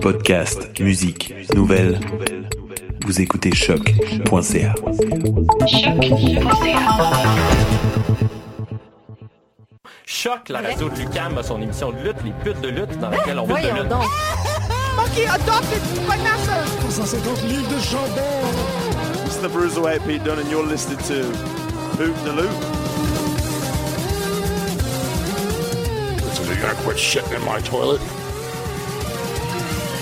Podcast, musique, nouvelles. Vous écoutez choc.ca. Choc, la radio de Lucam a son émission de lutte, les putes de lutte, dans laquelle on va de lutte. Ok, adopte les connasses! 150 livres de jambon! It's the Bruiserweight Pete Dunne and you're listening to Poop the Loop. You gotta quit shitting in my toilet.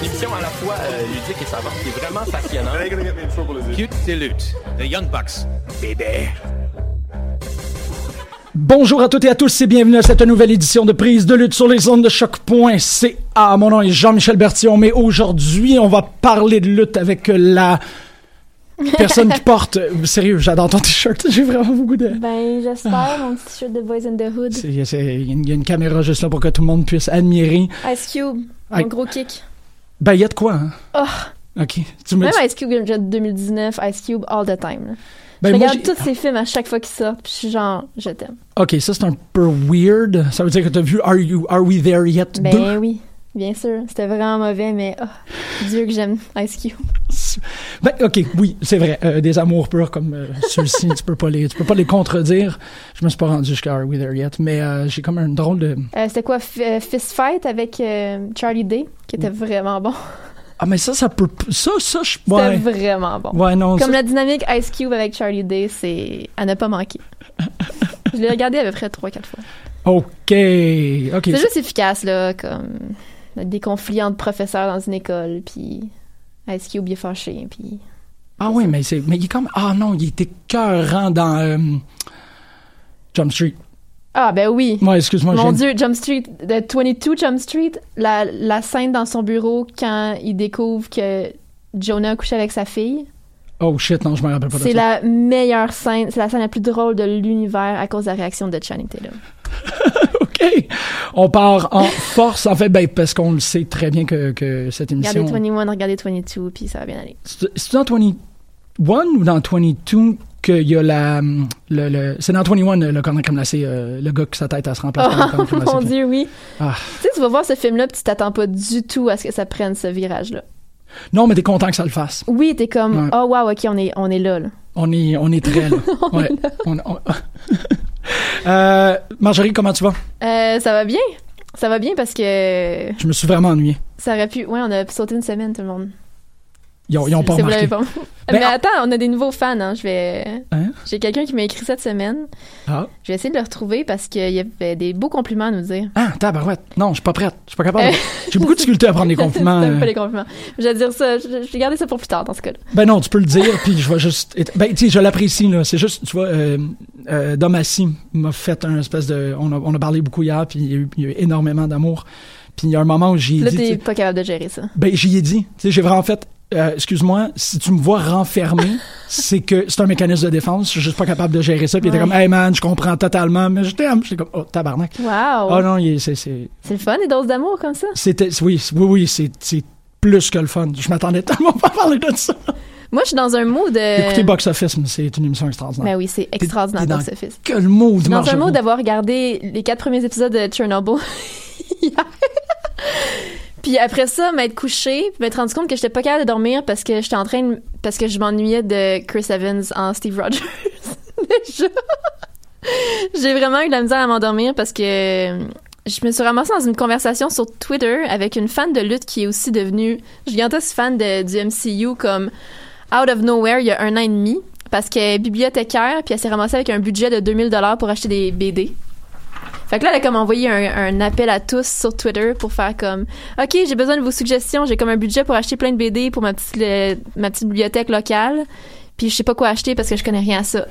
Une émission à la fois euh, ludique et savante qui est vraiment passionnante. Cute The Young Bucks, bébé. Bonjour à toutes et à tous et bienvenue à cette nouvelle édition de prise de lutte sur les ondes de choc.ca. Mon nom est Jean-Michel Bertillon, mais aujourd'hui, on va parler de lutte avec la personne qui porte. Sérieux, j'adore ton t-shirt. J'ai vraiment beaucoup de. Ben, j'espère, mon petit t-shirt de Boys in the Hood. Il y, a une- il y a une caméra juste là pour que tout le monde puisse admirer. Ice Cube, mon Aïe. gros kick. Ben, il y a de quoi, hein? Oh, Ok. Tu me même Ice Cube 2019, Ice Cube all the time. là. Ben, je regarde tous ces films à chaque fois qu'ils sortent, puis je suis genre, je t'aime. Ok, ça c'est un peu weird. Ça veut dire que t'as vu Are, you, Are We There Yet Ben 2? oui, bien sûr. C'était vraiment mauvais, mais oh, Dieu que j'aime Ice Cube. Ben, ok, oui, c'est vrai. Euh, des amours purs comme euh, ceux-ci, tu peux pas les, tu peux pas les contredire. Je me suis pas rendu jusqu'à Are We There Yet, mais euh, j'ai comme un drôle de. Euh, C'était quoi, euh, Fist Fight avec Charlie Day, qui était vraiment bon. Ah, mais ça, ça peut. Ça, ça, je. C'était Ouais. vraiment bon. Ouais, non. Comme ça- la dynamique Ice Cube avec Charlie Day, c'est à ne pas manquer. je l'ai regardé à peu près 3-4 fois. Ok, ok. C'est juste efficace, là, comme des conflits entre professeurs dans une école, puis Ice Cube il est fâché, puis... Ah, oui, mais c'est. Mais il est comme. Ah, non, il était cœurant dans. euh, Jump Street. Ah, ben oui! Ouais, excuse-moi. Mon Dieu, Jump Street, de 22 Jump Street, la, la scène dans son bureau quand il découvre que Jonah a couché avec sa fille, Oh shit, non, je me rappelle pas de c'est ça. la meilleure scène, c'est la scène la plus drôle de l'univers à cause de la réaction de Channing Tatum. OK. On part en force, en fait, ben, parce qu'on le sait très bien que, que cette émission. Regardez 21, regardez 22, puis ça va bien aller. C'est dans 21 ou dans 22 qu'il y a la. Le, le- c'est dans 21 le là, c'est euh, le gars qui sa tête à se remplacer Oh mon Dieu, oui. Ah. Tu sais, tu vas voir ce film-là, puis tu t'attends pas du tout à ce que ça prenne ce virage-là. Non, mais t'es content que ça le fasse. Oui, t'es comme, Ouais. oh wow, ok, on est, on est là, là. On est, on est très là. On ouais. est là. On- on- Euh, Marjorie, comment tu vas? Euh, ça va bien. Ça va bien parce que Je me suis vraiment ennuyé. Ça aurait pu. Ouais, on a sauté une semaine, tout le monde. Ils ont, ils ont pas remarqué. Ben, Mais attends, on a des nouveaux fans. Hein. Je vais. Hein? J'ai quelqu'un qui m'a écrit cette semaine. Ah. Je vais essayer de le retrouver parce qu'il y avait des beaux compliments à nous dire. Ah, tabarouette. Non, je suis pas prête. Je suis pas capable. J'ai beaucoup de difficulté à prendre les compliments. Euh. pas les compliments. Je vais dire ça. Je, je vais garder ça pour plus tard dans ce cas-là. Ben non, tu peux le dire, puis je vais juste. Ben, tu sais, je l'apprécie, là. C'est juste, tu vois, euh, euh, m'a fait un espèce de. On a, on a parlé beaucoup hier, puis il y a eu, il y a eu énormément d'amour. Puis il y a un moment où j'y ai Là, dit. tu t'es pas capable de gérer ça. Ben, j'y ai dit. Tu sais, j'ai vraiment fait. Euh, excuse-moi, si tu me vois renfermé, c'est que c'est un mécanisme de défense. Je suis juste pas capable de gérer ça. Puis il était comme, hey man, je comprends totalement, mais je t'aime. J'étais comme, oh, tabarnak. Wow. Oh non, c'est, c'est, C'est le fun, des doses d'amour comme ça? c'était, oui, oui, oui, c'est, c'est plus que le fun. Je m'attendais tellement pas à parler de ça. Moi, je suis dans un mood de. Écoutez Box Office, c'est une émission extraordinaire. Ben oui, c'est extraordinaire, Box Office. Quel mood, Je suis dans un mood d'avoir regardé les quatre premiers épisodes de Chernobyl hier. Puis après ça, m'être couché, m'être rendu compte que j'étais pas capable de dormir parce que j'étais en train parce que je m'ennuyais de Chris Evans en Steve Rogers. Déjà. J'ai vraiment eu de la misère à m'endormir parce que je me suis ramassée dans une conversation sur Twitter avec une fan de lutte qui est aussi devenue gigantesque fan de, du MCU comme out of nowhere il y a un an et demi parce qu'elle est bibliothécaire puis elle s'est ramassée avec un budget de 2000 dollars pour acheter des BD. Fait que là, elle a comme envoyé un, un appel à tous sur Twitter pour faire comme OK, j'ai besoin de vos suggestions, j'ai comme un budget pour acheter plein de BD pour ma petite, le- ma petite bibliothèque locale. Puis je sais pas quoi acheter parce que je connais rien à ça.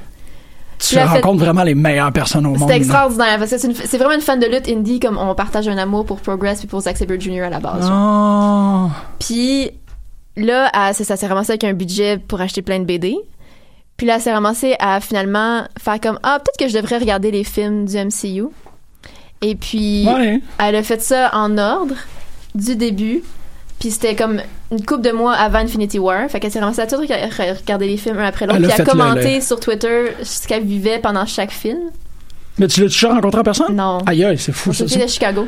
Tu fait- rencontres vraiment les meilleures personnes au monde. Là. extraordinaire parce que c'est c'est vraiment une fan de lutte indie comme on partage un amour pour Progress puis pour Zack Sabre Jr. à la base. Oh. Puis là, elle- c'est ça s'est ramassé avec un budget pour acheter plein de BD. Puis là, elle s'est ramassée à finalement faire comme Ah, peut-être que je devrais regarder les films du MCU. Et puis, Ouais. elle a fait ça en ordre du début. Puis c'était comme une couple de mois avant Infinity War. Fait qu'elle s'est ramassée à tout rega- re- regarder les films un après l'autre. Puis a commenté le- sur Twitter ce qu'elle vivait pendant chaque film. Mais tu l'as déjà rencontré en personne? Non. Aïe, aïe, c'est fou, ça. C'était de Chicago.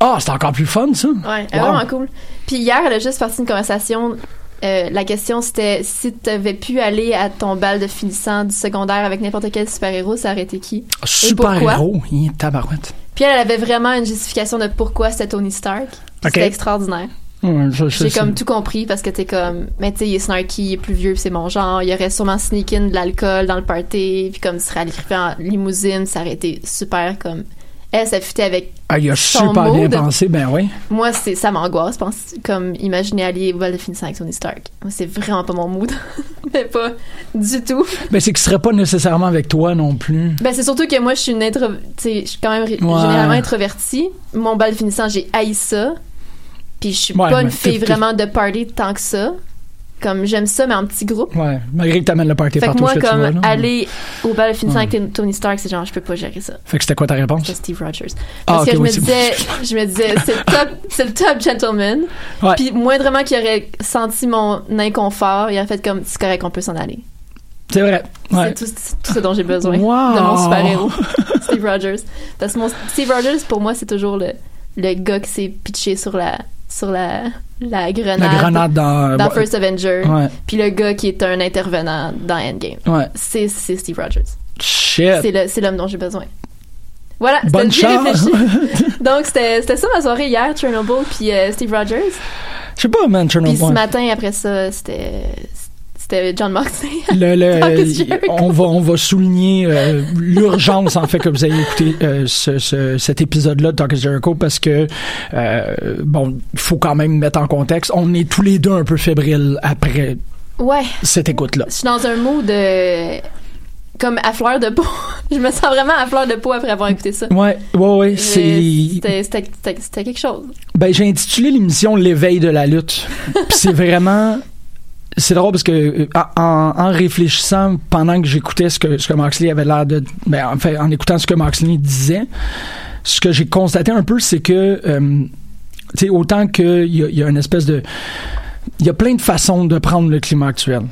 Ah, c'est encore plus fun, ça. Ouais, est Wow. vraiment cool. Puis hier, elle a juste parti une conversation. euh, la question, c'était si tu avais pu aller à ton bal de finissant du secondaire avec n'importe quel super-héros, ça aurait été qui? Et pourquoi? Super-héros. Hi, tabarouette. Puis elle, elle avait vraiment une justification de pourquoi c'était Tony Stark. Puis Ok. C'était extraordinaire. J'ai comme tout compris parce que t'es comme, mais tu sais, il est snarky, il est plus vieux, c'est mon genre. Il aurait sûrement sneak in de l'alcool dans le party, puis comme il serait allé en limousine, ça aurait été super comme. Elle, ça fitait avec Ah, il a son super bien pensé, ben oui. Moi, c'est ça m'angoisse, pense comme imaginer aller au bal de finissant avec Tony Stark. Moi, c'est vraiment pas mon mood. Mais pas du tout. Ben, c'est qu'il serait pas nécessairement avec toi non plus. Ben, c'est surtout que moi, je suis une intro... je suis quand même Ouais. généralement introvertie. Mon bal de finissant, j'ai haï ça. Puis je suis Ouais, pas une fille vraiment de party tant que ça. Comme j'aime ça, mais en petit groupe. Ouais, malgré que t'amènes le party Fait que partout moi, que tu comme aller au bal de finissant Ouais. avec Tony Stark, c'est genre, je peux pas gérer ça. Fait que c'était quoi ta réponse? C'était Steve Rogers. Ah, Parce que je, oui, me disais, je me disais, c'est le top, c'est le top gentleman. Ouais. Puis moindrement qu'il aurait senti mon inconfort, il aurait fait comme, c'est correct, on peut s'en aller. C'est vrai. Ouais. C'est tout, ce dont j'ai besoin Wow. de mon super-héros, Steve Rogers. Parce que mon, Steve Rogers, pour moi, c'est toujours le, le gars qui s'est pitché sur la, sur la, la grenade. La grenade dans- dans ouais. First Avenger. Puis le gars qui est un intervenant dans Endgame. Ouais. C'est, c'est Steve Rogers. Shit. C'est, le, c'est l'homme dont j'ai besoin. Voilà, Bonne chance. Donc, c'était, c'était ça ma soirée hier, Chernobyl, puis euh, Steve Rogers. Je sais pas, man, Puis Chernobyl. ce matin, après ça, c'était, c'était John Moxley. Le, le- Jericho. on va on va souligner euh, l'urgence en fait que vous ayez écouté euh, ce, ce- cet épisode-là de Talk is Jericho parce que euh, bon il faut quand même mettre en contexte on est tous les deux un peu fébriles après Ouais. cette écoute-là. Je suis dans un mood de... comme à fleur de peau. je me sens vraiment à fleur de peau après avoir écouté ça. Ouais ouais ouais C'était, quelque chose. Ben, j'ai intitulé l'émission L'éveil de la lutte. Puis c'est vraiment. C'est drôle parce que euh, en, réfléchissant pendant que j'écoutais ce que, ce que Moxley avait l'air de. Ben, en écoutant ce que Moxley disait, ce que j'ai constaté un peu, c'est que. euh, tu sais, autant a, il y a une espèce de. Il y a plein de façons de prendre le climat actuel.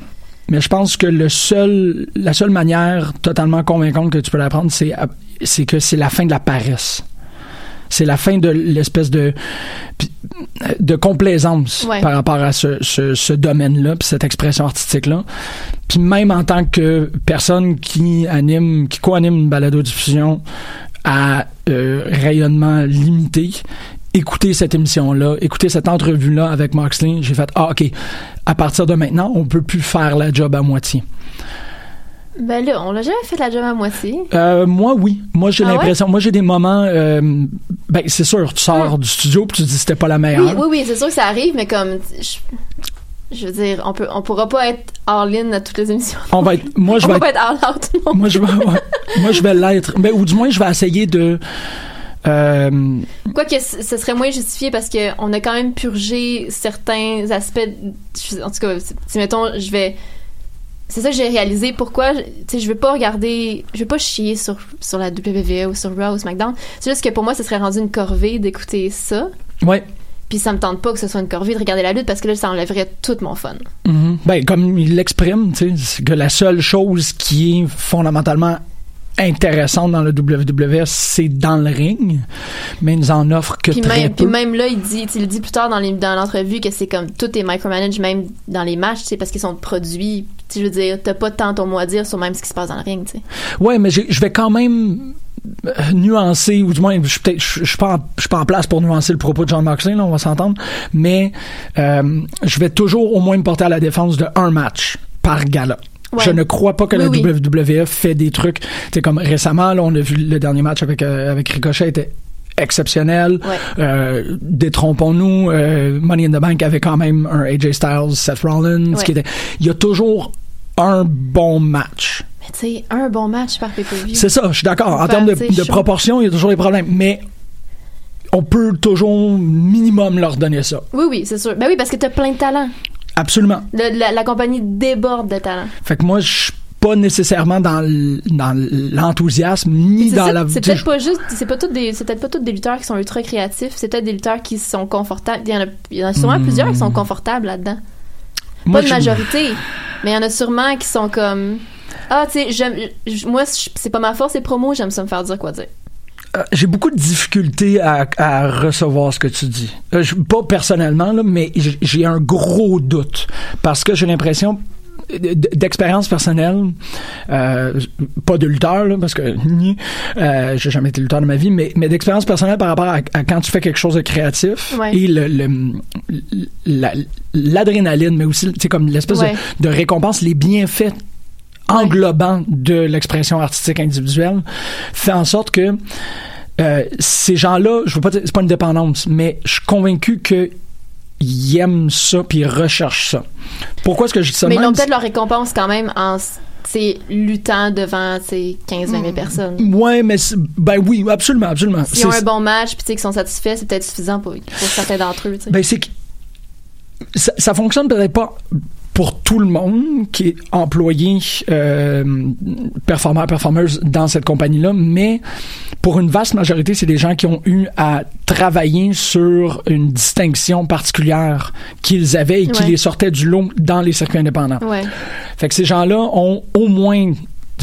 Mais je pense que le seul, la seule manière totalement convaincante que tu peux la prendre, c'est, c'est que c'est la fin de la paresse. C'est la fin de l'espèce de de complaisance Ouais. par rapport à ce, ce, ce domaine-là, puis cette expression artistique-là. Puis même en tant que personne qui anime, qui co-anime une balado-diffusion à euh, rayonnement limité, écouté cette émission-là, écouté cette entrevue-là avec Moxley, j'ai fait ah ok, à partir de maintenant, on peut plus faire la job à moitié. Ben là, on l'a jamais fait la job à moitié. Euh, moi, oui. Moi, j'ai Ah l'impression. Moi, j'ai des moments. euh, ben, c'est sûr, tu sors du studio puis tu te dis c'était pas la meilleure. Oui, oui, oui, c'est sûr que ça arrive, mais comme je, je veux dire, on peut, on pourra pas être all-in à toutes les émissions. On va être. Moi, je on vais va être- pas être all-out. Moi, je vais. moi, je vais l'être. Ben, ou du moins, je vais essayer de. euh, Quoique ce serait moins justifié parce que on a quand même purgé certains aspects. En tout cas, si, mettons, je vais. C'est ça que j'ai réalisé. Pourquoi, je- tu sais, je veux pas regarder, je veux pas chier sur, sur la WWE ou sur Raw ou SmackDown. C'est juste que pour moi, ce serait rendu une corvée d'écouter ça. ouais. Puis ça me tente pas que ce soit une corvée de regarder la lutte parce que là, ça enlèverait tout mon fun. Mhm. Ben, comme il l'exprime, tu sais, c'est que la seule chose qui est fondamentalement intéressante dans le WWF, c'est dans le ring, mais il nous en offre que Puis très même, peu. puis même là, il dit, il dit plus tard dans les- dans l'entrevue que c'est comme tout est micromanage même dans les matchs, sais, parce qu'ils sont produits. Je veux dire, t'as pas tant ton mot à dire sur même ce qui se passe dans le ring, tu sais. Ouais, mais je vais quand même euh, nuancer, ou du moins, je suis peut-être, je je suis pas, en- je suis pas en place pour nuancer le propos de John Moxley, là, on va s'entendre, mais euh, je vais toujours au moins me porter à la défense de un match par gala. Ouais. Je ne crois pas que Oui, la oui. WWF fait des trucs, c'est comme récemment, là, on a vu le dernier match avec euh, avec Ricochet était exceptionnel. Ouais. Euh, détrompons-nous, euh, Money in the Bank avait quand même un AJ Styles, Seth Rollins, Ouais. qui était, il y a toujours un bon match. Mais tu sais, un bon match par pay-per-view. C'est ça, je suis d'accord. En Faire, termes de, de proportion, il y a toujours des problèmes. Mais on peut toujours minimum leur donner ça. Oui, oui, c'est sûr. Ben oui, parce que t'as plein de talents. Absolument. Le- la, la compagnie déborde de talents. Fait que moi, je suis pas nécessairement dans l'enthousiasme ni dans ça, la. c'est peut-être pas juste, c'est pas des, c'est peut-être pas tous des lutteurs qui sont ultra créatifs. C'est peut-être des lutteurs qui sont confortables. Il y en a, il y en a sûrement Hmm. plusieurs qui sont confortables là-dedans. Moi, pas de je- majorité, mais il y en a sûrement qui sont comme ah tu sais moi c'est pas ma force les promos j'aime ça me faire dire quoi dire J'ai beaucoup de difficultés à, à recevoir ce que tu dis. Euh, je- pas personnellement, là, mais j'ai un gros doute parce que j'ai l'impression d- d'expérience personnelle, euh, pas de lutteur, là, parce que euh, j'ai jamais été lutteur de ma vie, mais, mais d'expérience personnelle par rapport à, à quand tu fais quelque chose de créatif Ouais. et le, le- la- l'adrénaline, mais aussi sais, comme l'espèce Ouais. de, de récompense, les bienfaits englobants de l'expression artistique individuelle, fait en sorte que euh, ces gens-là, je veux pas dire, c'est pas une dépendance, mais je suis convaincu que ils aiment ça puis ils recherchent ça. Pourquoi est-ce que je dis ça mais ils ont peut-être leur récompense quand même en c'est luttant devant ces 15 20 000 personnes Ouais, mais ben oui, absolument, absolument. s'ils ont un bon match puis qu'ils sont satisfaits c'est peut-être suffisant pour, pour certains d'entre eux. Ben, c'est ça, ça fonctionne peut-être pas pour tout le monde qui est employé euh, performeur performeuse dans cette compagnie-là, mais pour une vaste majorité, c'est des gens qui ont eu à travailler sur une distinction particulière qu'ils avaient et qui Ouais. les sortait du lot dans les circuits indépendants. ouais Fait que ces gens-là ont au moins,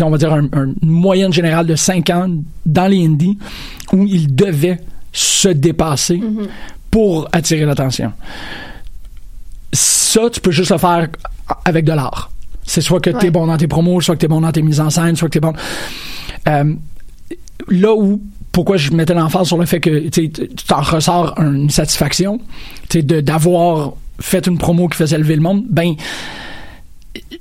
on va dire, un- un- une moyenne générale de 5 ans dans les indies où ils devaient se dépasser pour attirer l'attention. Ça, tu peux juste le faire avec de l'art. C'est soit que tu es Ouais. bon dans tes promos, soit que tu es bon dans tes mises en scène, soit que tu es bon. Euh, là où pourquoi je mettais l'emphase sur le fait que tu t'en ressors une satisfaction tu sais, de d'avoir fait une promo qui faisait lever le monde ben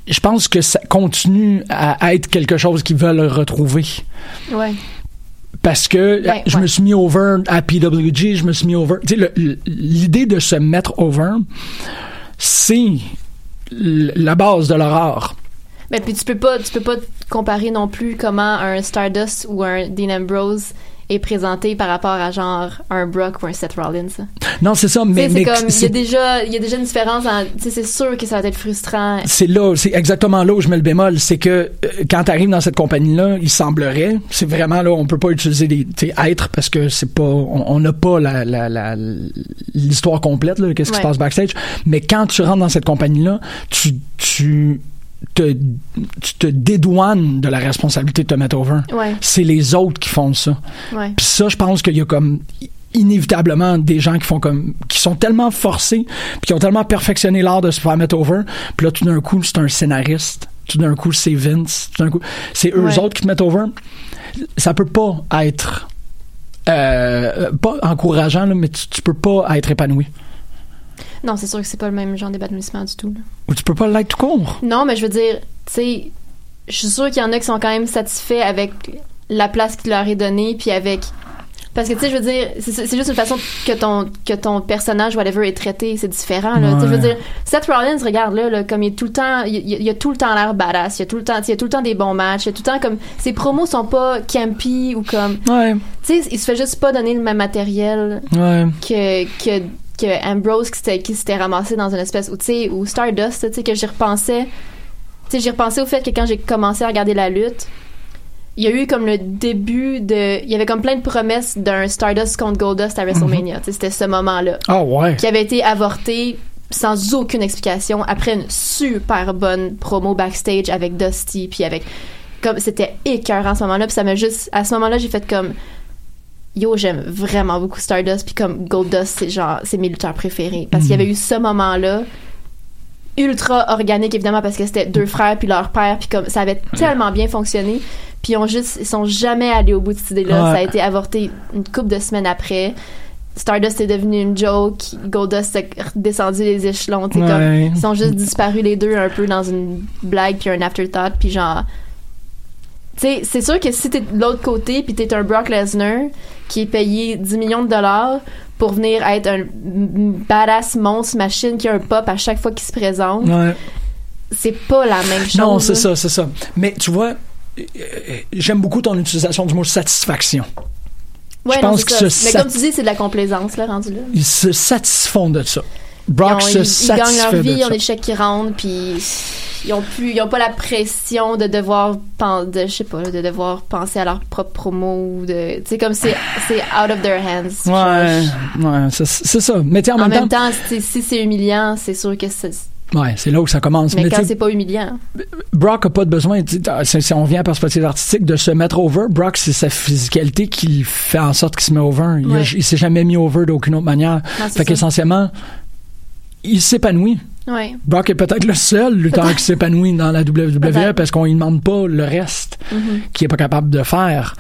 je pense que ça continue à être quelque chose qu'ils veulent retrouver ouais parce que Ben, je ouais. me suis mis over à PWG, je me suis mis over. L'idée de se mettre over, c'est la base de l'horreur. mais puis tu peux pas tu peux pas comparer non plus comment un Stardust ou un Dean Ambrose est présenté par rapport à genre un Brock ou un Seth Rollins. Non, c'est ça, mais, mais comme il y a déjà il y a déjà une différence c'est sûr que ça va être frustrant. C'est là, c'est exactement là où je mets le bémol, c'est que euh, quand tu arrives dans cette compagnie-là, il semblerait, c'est vraiment là, on peut pas utiliser des être parce que c'est pas, on n'a pas la, la, la- l'histoire complète, là, qu'est-ce qui se passe backstage, mais quand tu rentres dans cette compagnie-là, tu, tu te, tu te dédouanes de la responsabilité de te mettre over. Ouais. C'est les autres qui font ça. ouais Puis ça, je pense qu'il y a comme inévitablement des gens qui font comme qui sont tellement forcés puis qui ont tellement perfectionné l'art de se faire mettre over puis là tout d'un coup c'est un scénariste tout d'un coup c'est Vince tout d'un coup c'est eux Ouais. autres qui te mettent over ça peut pas être euh, pas encourageant, là, mais tu, tu peux pas être épanoui. Non, c'est sûr que c'est pas le même genre d'épanouissement du tout. Ou tu peux pas l'être tout court. Non, mais je veux dire, tu sais, je suis sûre qu'il y en a qui sont quand même satisfaits avec la place qui leur est donnée, puis avec. Parce que, tu sais, je veux dire, c'est juste une façon que ton, que ton personnage, whatever, est traité. C'est différent, là. Tu Je veux dire, Seth Rollins, regarde là, là, comme il est tout le temps, il, il- il a tout le temps l'air badass. Il a tout le temps, il y a tout le temps des bons matchs. Il y a tout le temps comme, ses promos sont pas campy ou comme. Ouais. Tu sais, il se fait juste pas donner le même matériel Ouais. que que que Ambrose qui s'était ramassé dans une espèce ou tu sais ou Stardust tu sais que j'y repensais. Tu sais j'y repensais au fait que quand j'ai commencé à regarder la lutte il y a eu comme le début de il y avait comme plein de promesses d'un Stardust contre Goldust à WrestleMania. Tu sais c'était ce moment là Ah ouais. qui avait été avorté sans aucune explication après une super bonne promo backstage avec Dusty puis avec comme c'était écœurant à ce moment-là puis ça m'a juste à ce moment-là j'ai fait comme yo j'aime vraiment beaucoup Stardust puis comme Goldust c'est genre c'est mes lutteurs préférés. Parce qu'il y avait eu ce moment-là ultra organique évidemment parce que c'était deux frères puis leur père puis comme ça avait tellement bien fonctionné. Puis ils ont juste ils sont jamais allés au bout de cette idée-là. Ouais. ça a été avorté une couple de semaines après. Stardust est devenu une joke. Goldust a descendu les échelons. Ouais. comme ils sont juste disparus les deux un peu dans une blague puis un afterthought puis genre tu sais, c'est sûr que si t'es de l'autre côté puis t'es un Brock Lesnar qui est payé 10 millions de dollars pour venir être un badass monstre machine qui a un pop à chaque fois qu'il se présente, Ouais. c'est pas la même chose. Non, c'est ça, c'est ça. Mais tu vois, j'aime beaucoup ton utilisation du mot satisfaction. Ouais, je pense que ça. ce Mais comme tu dis, c'est de la complaisance, là, rendu là. Ils se satisfont de ça. Brock ils, ont- se ils- ils satisfait gagnent leur vie, ils ont des chèques qui rentrent, puis ils ont plus, ils ont pas la pression de devoir, de, je sais pas, de devoir penser à leur propre promo ou de, tu sais, comme c'est, c'est out of their hands. Ouais, ouais, c'est ça. Mais tu en, En, même, temps, temps, si si c'est humiliant, c'est sûr que c'est, ouais, c'est là où ça commence. mais, Mais, quand c'est pas humiliant. Brock a pas de besoin, c'est- on vient à perspective artistique, de se mettre over. Brock, c'est sa physicalité qui fait en sorte qu'il se met over. Il, Ouais. il s'est jamais mis over d'aucune autre manière. c'est fait qu'essentiellement, il s'épanouit. Ouais. Brock est peut-être le seul lutteur qui s'épanouit dans la WWE parce qu'on lui demande pas le reste Mhm. qu'il est pas capable de faire.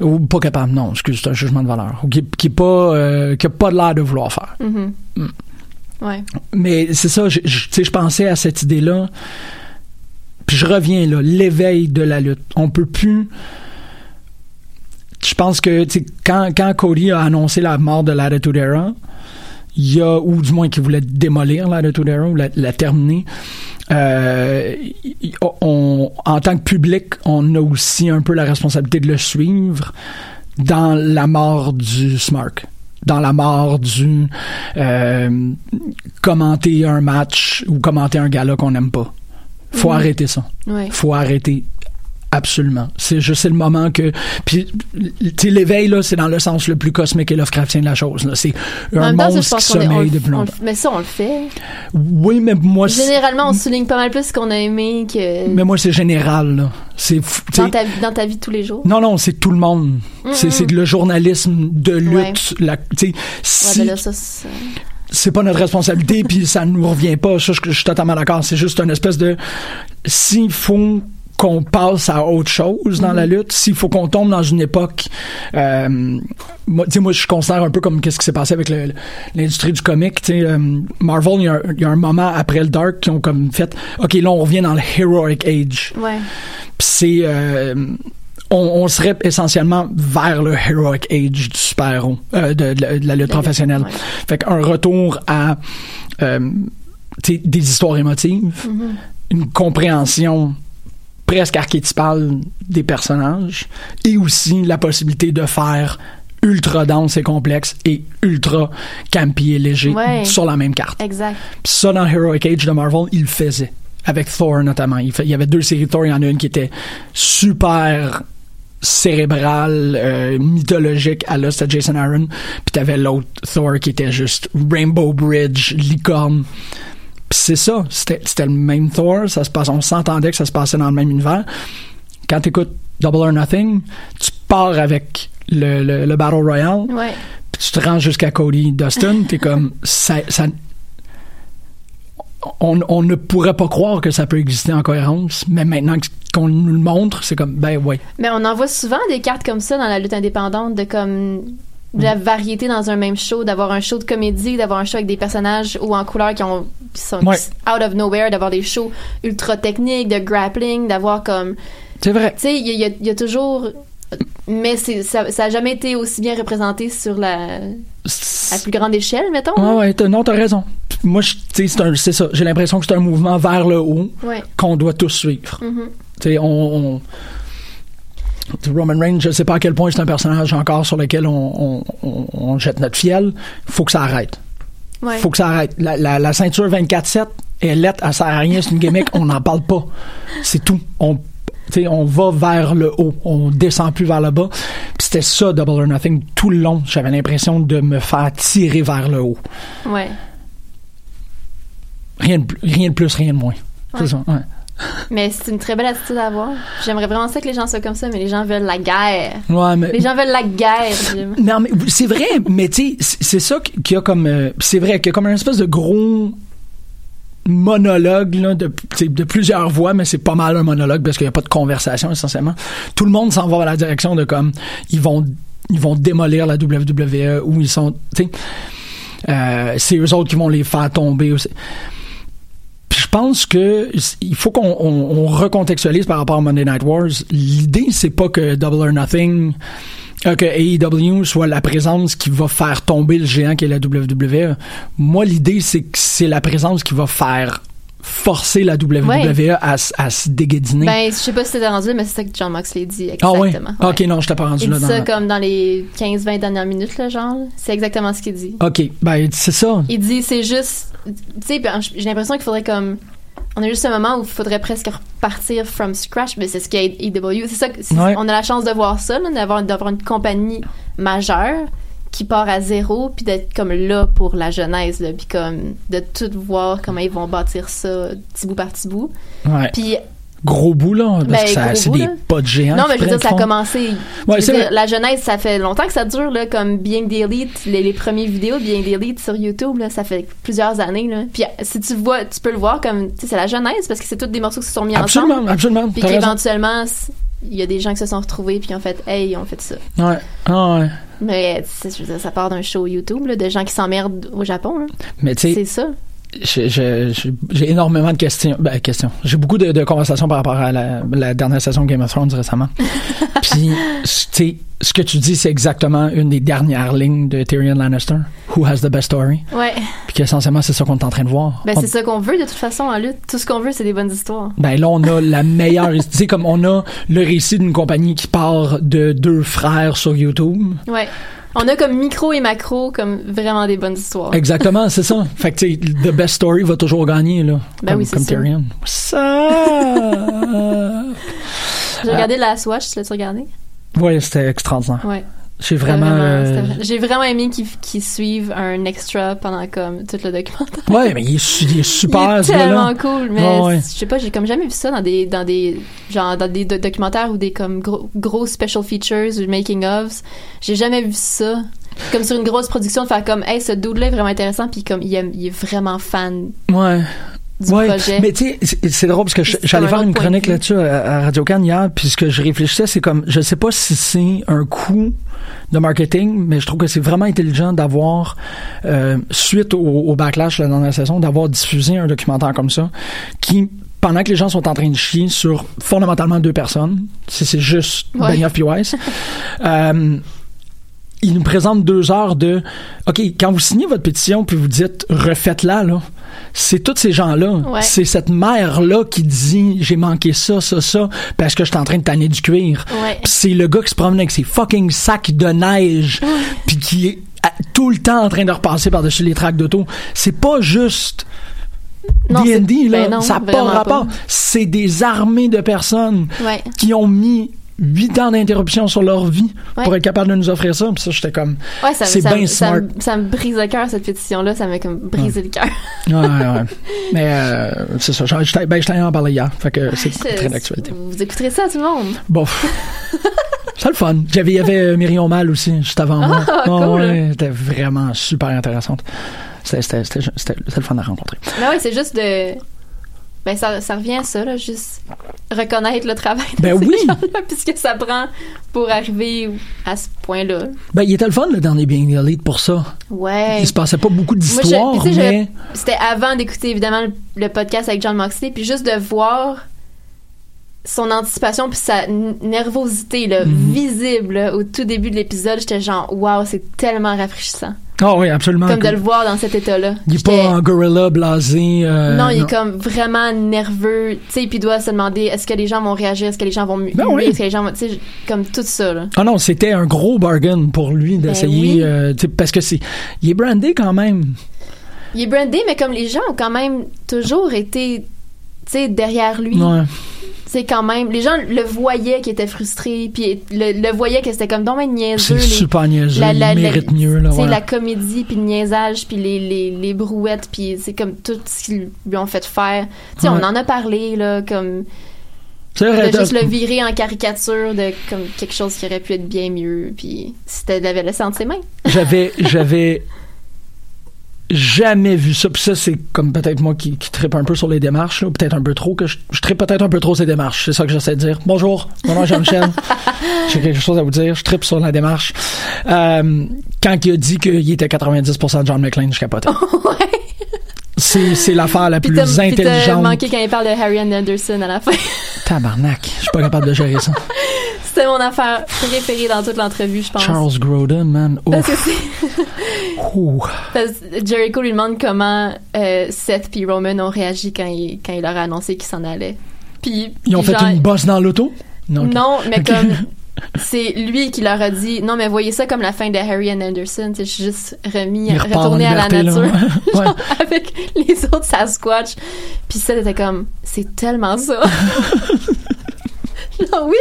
Ou pas capable, non, excuse, c'est un jugement de valeur. Ou qui, qui pas, euh, qui a pas l'air de vouloir faire. Mhm. Mm. Ouais. Mais c'est ça, je- pensais à cette idée-là. Puis je reviens là, l'éveil de la lutte. On peut plus. Je pense que quand, quand Cody a annoncé la mort de l'Attitude Era, il y a, ou du moins qu'il voulait démolir Era ou la, la terminer, euh, on, en tant que public, on a aussi un peu la responsabilité de le suivre dans la mort du Smark dans la mort du euh, commenter un match ou commenter un gala qu'on n'aime pas. Faut Mhm. arrêter ça. Ouais. Faut arrêter. Absolument. C'est juste le moment que puis l'éveil là, c'est dans le sens le plus cosmique et Lovecraftien de la chose là. C'est un temps, monstre qui sommeille on le- longtemps. Mais ça, on le fait. Oui, mais moi Généralement, on souligne pas mal plus ce qu'on a aimé que mais moi c'est général là. C'est dans ta, dans ta vie de tous les jours. non, non, c'est tout le monde. Mhm. C'est c'est le journalisme de lutte. Ouais. La, Ouais, si, ben là, ça, c'est- pas notre responsabilité puis ça nous revient pas ça je, je suis totalement d'accord c'est juste une espèce de s'il faut qu'on passe à autre chose dans la lutte s'il faut qu'on tombe dans une époque euh, moi, moi je considère un peu comme qu'est-ce qui s'est passé avec l'industrie du sais, euh, Marvel il y, a, un- il y a un moment après le Dark qui ont comme fait ok là on revient dans le Heroic Age Ouais. C'est euh, on, on serait essentiellement vers le heroic age du super-héros, euh, de, de la- de la lutte professionnelle. Fait qu'un retour à euh, des histoires émotives, Mhm. une compréhension presque archétypale des personnages et aussi la possibilité de faire ultra dense et complexe et ultra campy et léger Ouais. sur la même carte. Exact. Puis ça, dans Heroic Age de Marvel, il le faisait. Avec Thor, notamment. Il, fait- il y avait deux séries Thor. Il y en a une qui était super cérébrale, euh, mythologique, à là, c'était Jason Aaron. Puis t'avais l'autre Thor qui était juste Rainbow Bridge, licorne. Puis c'est ça. C'était c'était le même Thor. Ça se passe, on s'entendait que ça se passait dans le même univers. Quand t'écoutes Double or Nothing, tu pars avec le, le, le Battle Royale Ouais. puis tu te rends jusqu'à Cody Dustin, t'es comme ça, ça- on, on ne pourrait pas croire que ça peut exister en cohérence, mais maintenant qu'on nous le montre, c'est comme, ben ouais. Mais on en voit souvent des cartes comme ça dans la lutte indépendante, de comme de la variété dans un même show, d'avoir un show de comédie, d'avoir un show avec des personnages ou en couleur qui ont qui sont Ouais. out of nowhere, d'avoir des shows ultra techniques, de grappling, d'avoir comme C'est vrai. tu sais, il y, a- y toujours mais c'est ça, ça a jamais été aussi bien représenté sur la à plus grande échelle, mettons. Ouais, ouais, t'as- non, t'as raison. Moi, je- tu sais, c'est un- c'est ça. J'ai l'impression que c'est un mouvement vers le haut Ouais. qu'on doit tous suivre. Mhm. Tu sais, on, on- Roman Reigns, je sais pas à quel point c'est un personnage encore sur lequel on, on- on- on jette notre fiel. Faut que ça arrête. Ouais. Faut que ça arrête. La, la- la ceinture 24-7 est lettre, elle sert à rien, c'est une gimmick, on n'en parle pas. C'est tout. On, on va vers le haut, on descend plus vers le bas. Puis c'était ça, Double or Nothing, tout le long. J'avais l'impression de me faire tirer vers le haut. Ouais. Rien de, plus- rien de plus, rien de moins. C'est ça, ouais. Mais c'est une très belle attitude à avoir. J'aimerais vraiment ça que les gens soient comme ça, mais les gens veulent la guerre. Ouais, mais- Les gens veulent la guerre, Jim. Non, mais c'est vrai, mais tu sais, c'est ça qu'il y a comme. euh, c'est vrai qu'il y a comme un espèce de gros monologue là, de, plusieurs voix, mais c'est pas mal un monologue parce qu'il n'y a pas de conversation essentiellement. Tout le monde s'en va dans la direction de comme ils vont ils vont démolir la WWE ou ils sont. tu sais, euh, c'est eux autres qui vont les faire tomber aussi. Je pense que il faut qu'on on- on recontextualise par rapport à Monday Night Wars. L'idée, c'est pas que Double or Nothing, euh, que AEW soit la présence qui va faire tomber le géant qui est la WWE. Moi, l'idée, c'est que c'est la présence qui va faire forcer la WWE Ouais. à, se déguédiner. Ben, je sais pas si c'était rendu, mais c'est ça que John Moxley dit ah oui? exactement. Ok, non, je t'ai pas rendu Il là. dit dans- ça comme dans les 15-20 dernières minutes, là, genre. C'est exactement ce qu'il dit. Ok, ben c'est ça. Il dit, c'est juste. Tu sais, j'ai l'impression qu'il faudrait comme. On a juste un moment où il faudrait presque repartir from scratch, mais c'est ce qu'est AEW. C'est ça Ouais. On a la chance de voir ça, d'avoir, d'avoir une compagnie majeure qui part à zéro, puis d'être comme là pour la jeunesse, là, puis comme de tout voir comment ils vont bâtir ça petit bout par petit bout. Ouais. Puis Gros bout, là, parce Ben, que ça- c'est des pas de géants. Non, mais je veux dire, ça a commencé. Ouais, dire, vrai. la jeunesse, ça fait longtemps que ça dure, là, comme Being the Elite, les, les premières vidéos de Being the Elite sur YouTube, là, ça fait plusieurs années, là. Puis si tu vois, tu peux le voir comme, tu sais, c'est la jeunesse, parce que c'est tous des morceaux qui se sont mis Absolument, ensemble. absolument, Puis t'as raison. qu'éventuellement, il y a des gens qui se sont retrouvés, puis qui ont fait, hey, on fait ça. Ouais. Ah ouais. Mais, tu sais, je veux dire, ça part d'un show YouTube, là, de gens qui s'emmerdent au Japon, là. Mais tu sais, C'est ça. J'ai- énormément de questions. Ben, questions. J'ai beaucoup de, de conversations par rapport à la, la dernière saison de Game of Thrones récemment. Puis, tu sais, ce que tu dis, c'est exactement une des dernières lignes de Tyrion Lannister. Who has the best story? Ouais. Puis qu'essentiellement, c'est ça qu'on est en train de voir. Ben, On- c'est ça qu'on veut, de toute façon, en lutte. Tout ce qu'on veut, c'est des bonnes histoires. Ben là, on a la meilleure. tu sais, comme on a le récit d'une compagnie qui part de deux frères sur YouTube. Ouais. On a comme micro et macro, comme vraiment des bonnes histoires. Exactement, c'est ça. Fait que, the best story va toujours gagner, là. Ben comme, oui, c'est comme. Tyrion. Ça. J'ai regardé Last Watch, tu l'as-tu regardé? Ouais, c'était extraordinaire. Ouais. J'ai vraiment. euh, c'était vrai- J'ai vraiment aimé qu'ils qu'ils suivent un extra pendant comme tout le documentaire. Ouais, mais il est, il est super, Il est tellement cool, mais Ouais, ouais. je sais pas, j'ai comme jamais vu ça dans des dans des genre dans des do- documentaires ou des comme gros, gros special features ou making ofs. J'ai jamais vu ça. Comme sur une grosse production de faire comme hey ce dude là est vraiment intéressant puis comme il, aime- il est vraiment fan Ouais. Du ouais, projet. mais tu sais, c'est- drôle parce que j'allais un faire une de chronique là-dessus à, à Radio Can hier, puis ce que je réfléchissais, c'est comme, je sais pas si c'est un coup de marketing, mais je trouve que c'est vraiment intelligent d'avoir, euh, suite au, au backlash là, dans la saison, d'avoir diffusé un documentaire comme ça, qui pendant que les gens sont en train de chier sur fondamentalement deux personnes, c'est c'est juste Ouais. Benioff Weiss, euh, il nous présente deux heures de OK, quand vous signez votre pétition puis vous dites refaites-la, là, c'est tous ces gens-là. Ouais. C'est cette mère-là qui dit j'ai manqué ça, ça, ça, parce que je suis en train de tanner du cuir. Ouais. C'est le gars qui se promène avec ses fucking sacs de neige, puis qui est à- tout le temps en train de repasser par-dessus les tracks d'auto. C'est pas juste. D&D, là, ben non, ça n'a pas rapport. C'est des armées de personnes qui ont mis huit ans d'interruption sur leur vie Ouais. pour être capable de nous offrir ça. Puis ça, j'étais comme, Ouais, ça, c'est ça- bien ça smart. me- ça me brise le cœur, cette pétition-là. Ça m'a comme brisé le cœur. ouais, ouais. Mais euh, c'est ça. Ben, je t'en ai en parlé hier. Fait que c'est C'est- très d'actualité. Vous écouterez ça, tout le monde? Bon. C'est le fun. J'avais, il y avait euh, Myrion Mal aussi, juste avant moi. Ah, cool. ouais, c'était vraiment super intéressante. C'était le fun à rencontrer. Ben oui, c'est juste de. Ben, ça, ça revient à ça, là, juste reconnaître le travail de Ben ces oui. gens-là, puisque ça prend pour arriver à ce point-là. Ben, il était le fun, le dernier Being the Elite, pour ça. Ouais. Il se passait pas beaucoup d'histoires, mais... C'était avant d'écouter, évidemment, le, le podcast avec John Moxley, puis juste de voir son anticipation puis sa nervosité là, Mhm. visible là, au tout début de l'épisode, j'étais genre, waouh, c'est tellement rafraîchissant. Ah oui, absolument. Comme de le voir dans cet état-là. Il est pas en gorilla blasé. euh, non, il est comme vraiment nerveux, tu sais, puis il doit se demander est-ce que les gens vont réagir, est-ce que les gens vont Ben oui. est-ce que les gens vont, tu sais, comme tout ça là. Ah non, c'était un gros bargain pour lui d'essayer, Ben oui. euh, parce que c'est, il est brandé quand même. Il est brandé, mais comme les gens ont quand même toujours été, tu sais, derrière lui. Ouais. C'est quand même, les gens le voyaient qu'il était frustré, puis le, le voyaient que c'était comme donc niaiseux. C'est super niaiseux, il mérite mieux, là, ouais. la comédie, puis le niaisage, puis les, les, les brouettes, puis c'est comme tout ce qu'ils lui ont fait faire. Tu sais, Ouais. on en a parlé, là, comme vrai, de juste le virer en caricature de comme quelque chose qui aurait pu être bien mieux, puis c'était l'avait laissé entre ses mains. J'avais, j'avais jamais vu ça. Puis ça, c'est comme peut-être moi qui, qui trippe un peu sur les démarches, peut-être un peu trop, que je, je trippe peut-être un peu trop ces démarches. C'est ça que j'essaie de dire. Bonjour, mon nom est Jean-Michel. J'ai quelque chose à vous dire. Je trippe sur la démarche. Euh, quand il a dit qu'il était 90% de John McClane, je capotais. C'est, c'est l'affaire la plus t'as puis intelligente. manqué quand il parle de Harry and Anderson à la fin. Tabarnak. Je suis pas capable de gérer ça. C'était mon affaire préférée dans toute l'entrevue, je pense. Charles Grodin, man. Parce que Ouf. c'est-. Parce que Jericho lui demande comment euh, Seth puis Roman ont réagi quand il, quand il leur a annoncé qu'ils s'en allaient. Puis Ils ont fait genre- une bosse dans l'auto? Non, ok. mais comme c'est lui qui leur a dit non mais voyez ça comme la fin de Harry and Anderson, je suis juste remis retourné à la nature Ouais. Genre, avec les autres Sasquatch. Puis Seth était comme c'est tellement ça. Oui,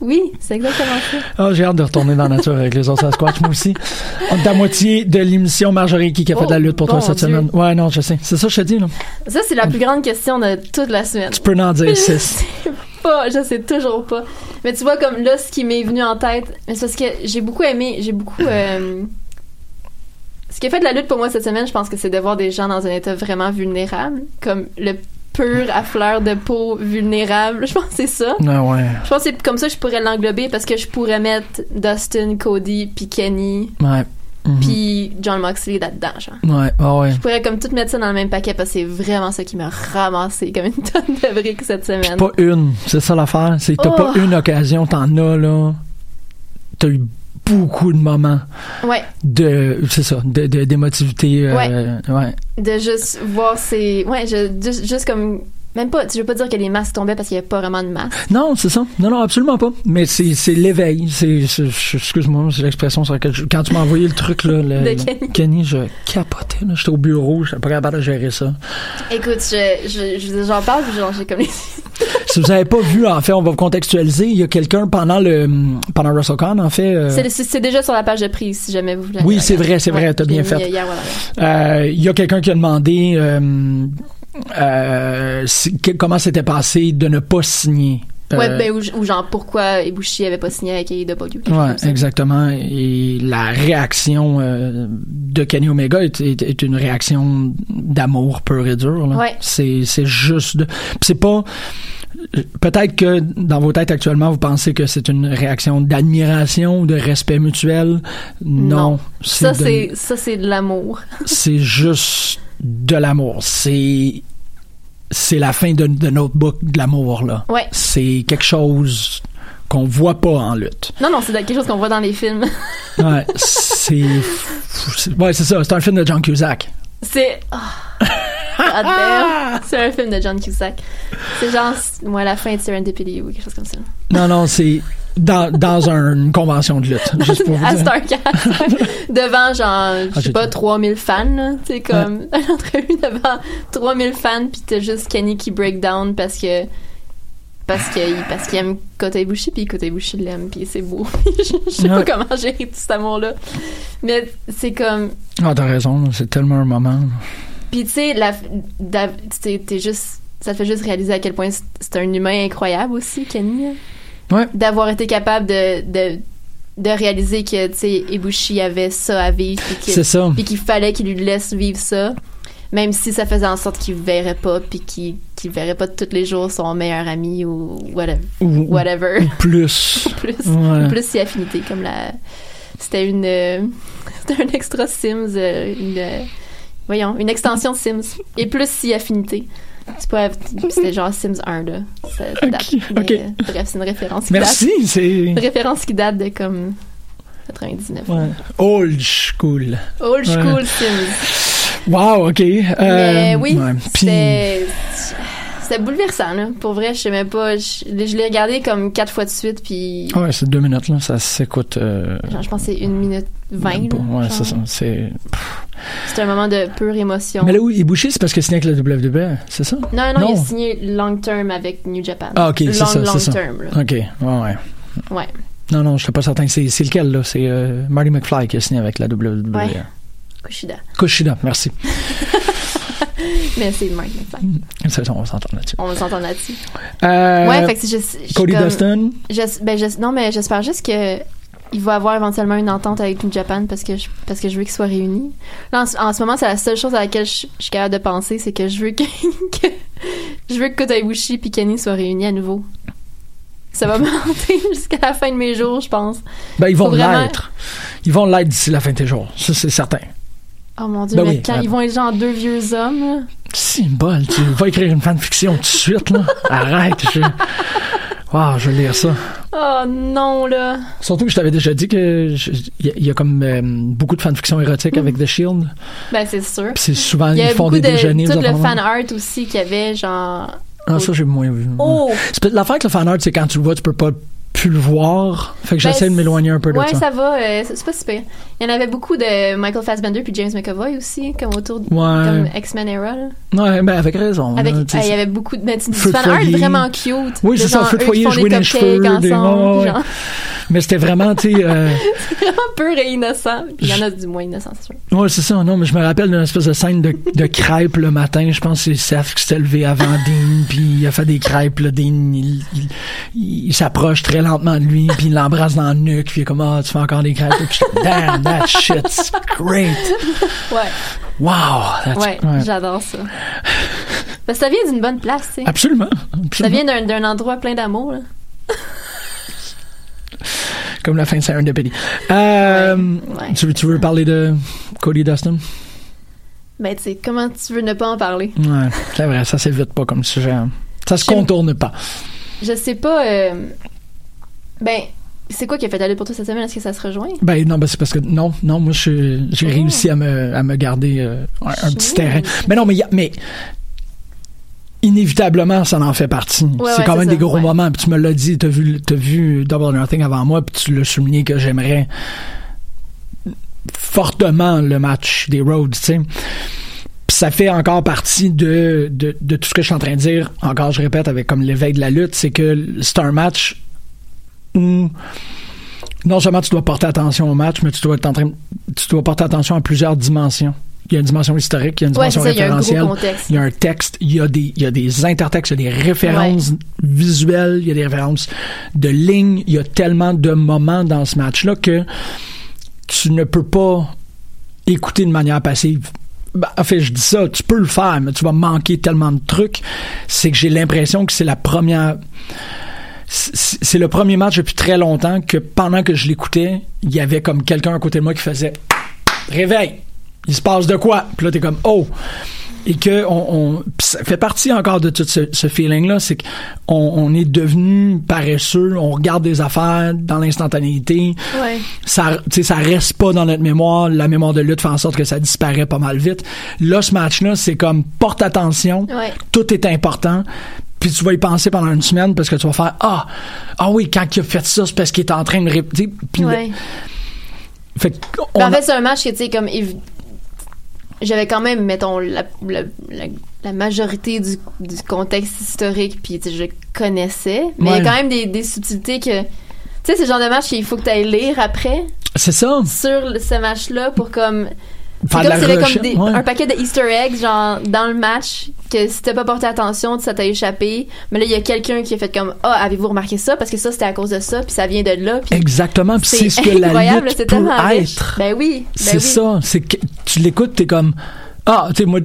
oui, c'est exactement ça. Ah, j'ai hâte de retourner dans la nature avec les autres Sasquatch, moi aussi. On est à moitié de l'émission Marjorie qui a fait de la lutte pour Oh, toi cette Dieu. semaine. Ouais, non, je sais. C'est ça que je te dis, là. Ça c'est la plus grande question de toute la semaine. Tu peux en dire six. pas, je sais toujours pas. Mais tu vois, comme là, ce qui m'est venu en tête, c'est parce que j'ai beaucoup aimé, j'ai beaucoup. euh, ce qui a fait de la lutte pour moi cette semaine, je pense que c'est de voir des gens dans un état vraiment vulnérable, comme le pur à fleur de peau vulnérable. Je pense que c'est ça. Ah ouais. Je pense que c'est comme ça que je pourrais l'englober parce que je pourrais mettre Dustin, Cody, puis Kenny, Ouais. Mhm. puis John Moxley là-dedans, genre. Ouais, ah ouais. Je pourrais comme tout mettre ça dans le même paquet parce que c'est vraiment ça qui m'a ramassé comme une tonne de briques cette semaine. Pas une. C'est ça l'affaire. C'est que t'as Oh. pas une occasion, t'en as, là. T'as eu beaucoup de moments Ouais. de, c'est ça, de, d'émotivité. euh, ouais. de juste voir ces ouais je, juste, juste comme même pas je veux pas dire que les masques tombaient parce qu'il y avait pas vraiment de masque Non, c'est ça. Non, non, absolument pas. Mais c'est, c'est l'éveil. C'est, excuse-moi, c'est l'expression sur laquelle je- quand tu m'as envoyé le truc, là, le, De Kenny. je capotais, là. J'étais au bureau, j'étais pas capable de gérer ça. écoute je, je, je- j'en parle puis genre j'ai comme les si vous avez pas vu, en fait, on va vous contextualiser. Il y a quelqu'un pendant le, pendant WrestleCon, en fait. euh, c'est, déjà sur la page de prise si jamais vous voulez Oui, c'est vrai, c'est vrai, t'as bien fait. voilà. Euh, il y a quelqu'un qui a demandé euh, que- comment c'était passé de ne pas signer. Euh, ouais ben ou, ou genre pourquoi Ibushi avait pas signé avec AEW Ouais, exactement. Et la réaction euh, de Kenny Omega est, est- est une réaction d'amour pur et dur. là. Ouais. C'est c'est juste. de- C'est pas. Peut-être que dans vos têtes actuellement, vous pensez que c'est une réaction d'admiration, de respect mutuel? Non. ça de- c'est ça c'est de l'amour c'est juste de l'amour. C'est c'est la fin de, de notre book de l'amour là. Ouais. C'est quelque chose qu'on voit pas en lutte. non non c'est quelque chose qu'on voit dans les films Ouais, c'est c'est- ouais, c'est ça, c'est un film de John Cusack. C'est. Oh. C'est un film de John Cusack. C'est genre, moi, la fin de Serendipity ou quelque chose comme ça. Non non, c'est dans, dans un- une convention de lutte, juste pour vous à. Starcast. devant, genre, je Ah, sais j'ai pas, dit. 3000 fans, là. Sais, comme, une entrevue devant 3000 fans, pis t'as juste Kenny qui break down parce que. Parce qu'il parce qu'il aime Kota Ibushi, puis Kota Ibushi l'aime, puis c'est beau. je, je sais Ouais. pas comment gérer tout cet amour-là. Mais c'est comme. Ah, t'as raison, là, c'est tellement un moment. Puis tu sais, la, t'es juste, ça te fait juste réaliser à quel point c'est- un humain incroyable aussi, Kenny. Ouais. D'avoir été capable de, de de réaliser que, tu sais, Ibushi avait ça à vivre. puis que- C'est ça. Puis qu'il fallait qu'il lui laisse vivre ça. Même si ça faisait en sorte qu'il verrait pas, puis qu'il qu'il verrait pas tous les jours son meilleur ami ou whatever. Ou- whatever. ou plus. plus. Ouais. Ou plus si affinité, comme la. C'était une. euh, C'était un extra Sims. euh, une, euh, voyons, une extension de Sims. Et plus si affinité. C'est pas- C'était genre Sims 1, là. Ça date. Mais, ok. euh, bref, c'est une référence qui Merci, date. c'est- Une référence qui date de comme 99. Ouais. Old school. Old Ouais. school Sims. Wow, ok. Euh, Mais oui, ouais. C'était c'était bouleversant là. Pour vrai, je sais même pas. Je, je l'ai regardé comme quatre fois de suite, puis Ouais, c'est deux minutes, là. Ça s'écoute. euh, genre, je pense que c'est une minute vingt. Ouais, c'est ça. C'est. C'était un moment de pure émotion. Mais là où Ibushi, c'est parce que c'est avec la WWE, c'est ça? Non, non, il a signé long term avec New Japan. Ah, ok, c'est long, ça, long c'est ça. term. Là. Ok, ouais, ouais. Ouais. Non, non, je suis pas certain. C'est c'est lequel, là? C'est euh, Marty McFly qui a signé avec la WWE. Ouais. Kushida. Kushida, merci. Mais c'est Mark McFly. Ça, on s'entend là-dessus. On s'entend là-dessus. Euh, ouais, fait que je Cody comme- Dustin? ben, j'es- non, mais j'espère juste que il va avoir éventuellement une entente avec New Japan parce que je, parce que je veux qu'ils soient réunis. Là, en, ce- en ce moment, c'est la seule chose à laquelle je, je suis capable de penser, c'est que je veux que, que- je veux que Kota Ibushi et Kenny soient réunis à nouveau. Ça va me hanter jusqu'à la fin de mes jours, je pense. Ben, ils vont vraiment- l'être. Ils vont l'être d'ici la fin de tes jours. Ça, c'est certain. Oh mon dieu, Ben mais oui, quand ils vont être genre deux vieux hommes. Si, bol, tu vas écrire une fanfiction tout de suite, là. Arrête, je... Wow, je vais lire ça. Oh non, là. Surtout que je t'avais déjà dit que il y, a- il y a comme euh, beaucoup de fanfictions érotiques avec The Shield. Ben, c'est sûr. C'est souvent, Il y ils a font des de, déjeuners. tout des le affaires de fan art aussi qu'il y avait, genre. Ah, ça, j'ai moins vu. Oh! C'est l'affaire avec le fan art, c'est quand tu le vois, tu peux pas plus le voir. Fait que Ben, j'essaie de m'éloigner un peu de ouais, ça. ça va. euh, c'est pas super. Il y en avait beaucoup de Michael Fassbender puis James McAvoy aussi, comme autour de Ouais. comme X-Men era. Là. Ouais, ben avec raison. Avec, là, tu il y avait beaucoup de, ben, Feu de fan art vraiment cute. Oui, c'est ça, feu de foyer, jouer dans les cheveux. cupcakes des- ensemble, ouais, ouais. genre. Mais c'était vraiment, tu sais. euh, vraiment pur et innocent. Il y en a du moins innocent, c'est sûr. Ouais, c'est ça. Non, mais je me rappelle d'une espèce de scène de, de crêpes le matin. Je pense que c'est Seth qui s'est levé avant Dean, puis il a fait des crêpes. Là, Dean, il, il, il s'approche très lentement de lui, puis il l'embrasse dans le nuque, puis il est comme, ah, tu fais encore des crêpes. Puis je damn, that shit's great. Ouais. Wow. that's- Ouais, ouais. j'adore ça. Parce que ça vient d'une bonne place, tu sais. Absolument. Ça vient d'un, d'un endroit plein d'amour, là. Comme la fin de Serendipity. Euh, Tu, veux- tu veux parler de Cody Dustin? Ben, tu sais, comment tu veux ne pas en parler? Ouais, c'est vrai, ça s'évite pas comme sujet. hein. Ça se contourne pas. Je sais pas. euh, Ben, c'est quoi qui a fait aller pour toi cette semaine? Est-ce que ça se rejoint? Ben non, ben c'est parce que non, non, moi j'ai Oh. réussi à me, à me garder euh, un, un petit terrain. Mais non, mais, il y a- mais inévitablement, ça en fait partie. Ouais, c'est ouais, quand même ça, des gros ouais. moments. Puis tu me l'as dit, t'as vu, t'as vu Double Nothing avant moi, puis tu l'as souligné que j'aimerais fortement le match des Rhodes, tu sais. Ça fait encore partie de, de, de tout ce que je suis en train de dire. Encore, je répète, avec comme l'éveil de la lutte, c'est que c'est un match où non seulement tu dois porter attention au match, mais tu dois être en train, tu dois porter attention à plusieurs dimensions. Il y a une dimension historique, il y a une dimension ça, il y a un gros référentielle, contexte. il y a un texte, il y a des, il y a des intertextes, il y a des références visuelles, il y a des références de lignes, il y a tellement de moments dans ce match-là que tu ne peux pas écouter de manière passive. Ben, en fait, je dis ça, tu peux le faire, mais tu vas manquer tellement de trucs. C'est que j'ai l'impression que c'est la première. C'est c'est le premier match depuis très longtemps que pendant que je l'écoutais, il y avait comme quelqu'un à côté de moi qui faisait Réveille! Il se passe de quoi? Puis là, t'es comme Oh! Et que on, on- ça fait partie encore de tout ce, ce feeling-là, c'est qu'on on est devenu paresseux, on regarde des affaires dans l'instantanéité, Ouais. ça, ça reste pas dans notre mémoire. La mémoire de lutte fait en sorte que ça disparaît pas mal vite. Là, ce match-là, c'est comme porte attention. Ouais. Tout est important. Puis tu vas y penser pendant une semaine parce que tu vas faire ah ah oui quand il a fait ça c'est parce qu'il est en train de répéter. Puis Ouais. fait qu'on Ben, en a- fait, c'est un match que, tu sais, comme. J'avais quand même, mettons, la, la, la, la majorité du, du contexte historique, puis je connaissais. Mais il y a quand même des, des subtilités que. Tu sais, c'est le genre de match qu'il faut que tu ailles lire après c'est ça. sur ce match-là pour comme. C'est comme s'il y avait comme des- Ouais. un paquet de Easter eggs, genre, dans le match, que si t'as pas porté attention, ça t'a échappé. Mais là, il y a quelqu'un qui a fait comme, ah, avez-vous remarqué ça? Parce que ça, c'était à cause de ça, puis ça vient de là. Puis Exactement, puis c'est ce que la incroyable, lutte peut être. Ben oui, ben C'est oui. ça, c'est que tu l'écoutes, t'es comme ah, tu sais moi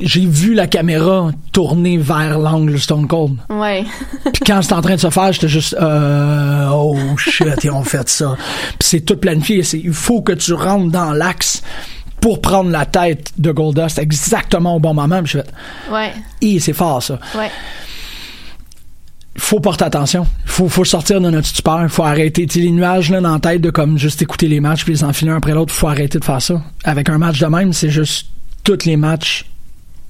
j'ai vu la caméra tourner vers l'angle Stone Cold. Ouais. Puis quand c'était en train de se faire, j'étais juste euh, oh shit, ils ont fait ça. Puis c'est tout planifié, c'est il faut que tu rentres dans l'axe pour prendre la tête de Goldust exactement au bon moment. Puis je fais Ouais. et c'est fort ça. Ouais. Il faut porter attention. Il faut, faut sortir de notre stupeur. Il faut arrêter. Tu sais, les nuages là, dans la tête de comme juste écouter les matchs puis les enfiler un après l'autre. Il faut arrêter de faire ça. Avec un match de même, c'est juste tous les matchs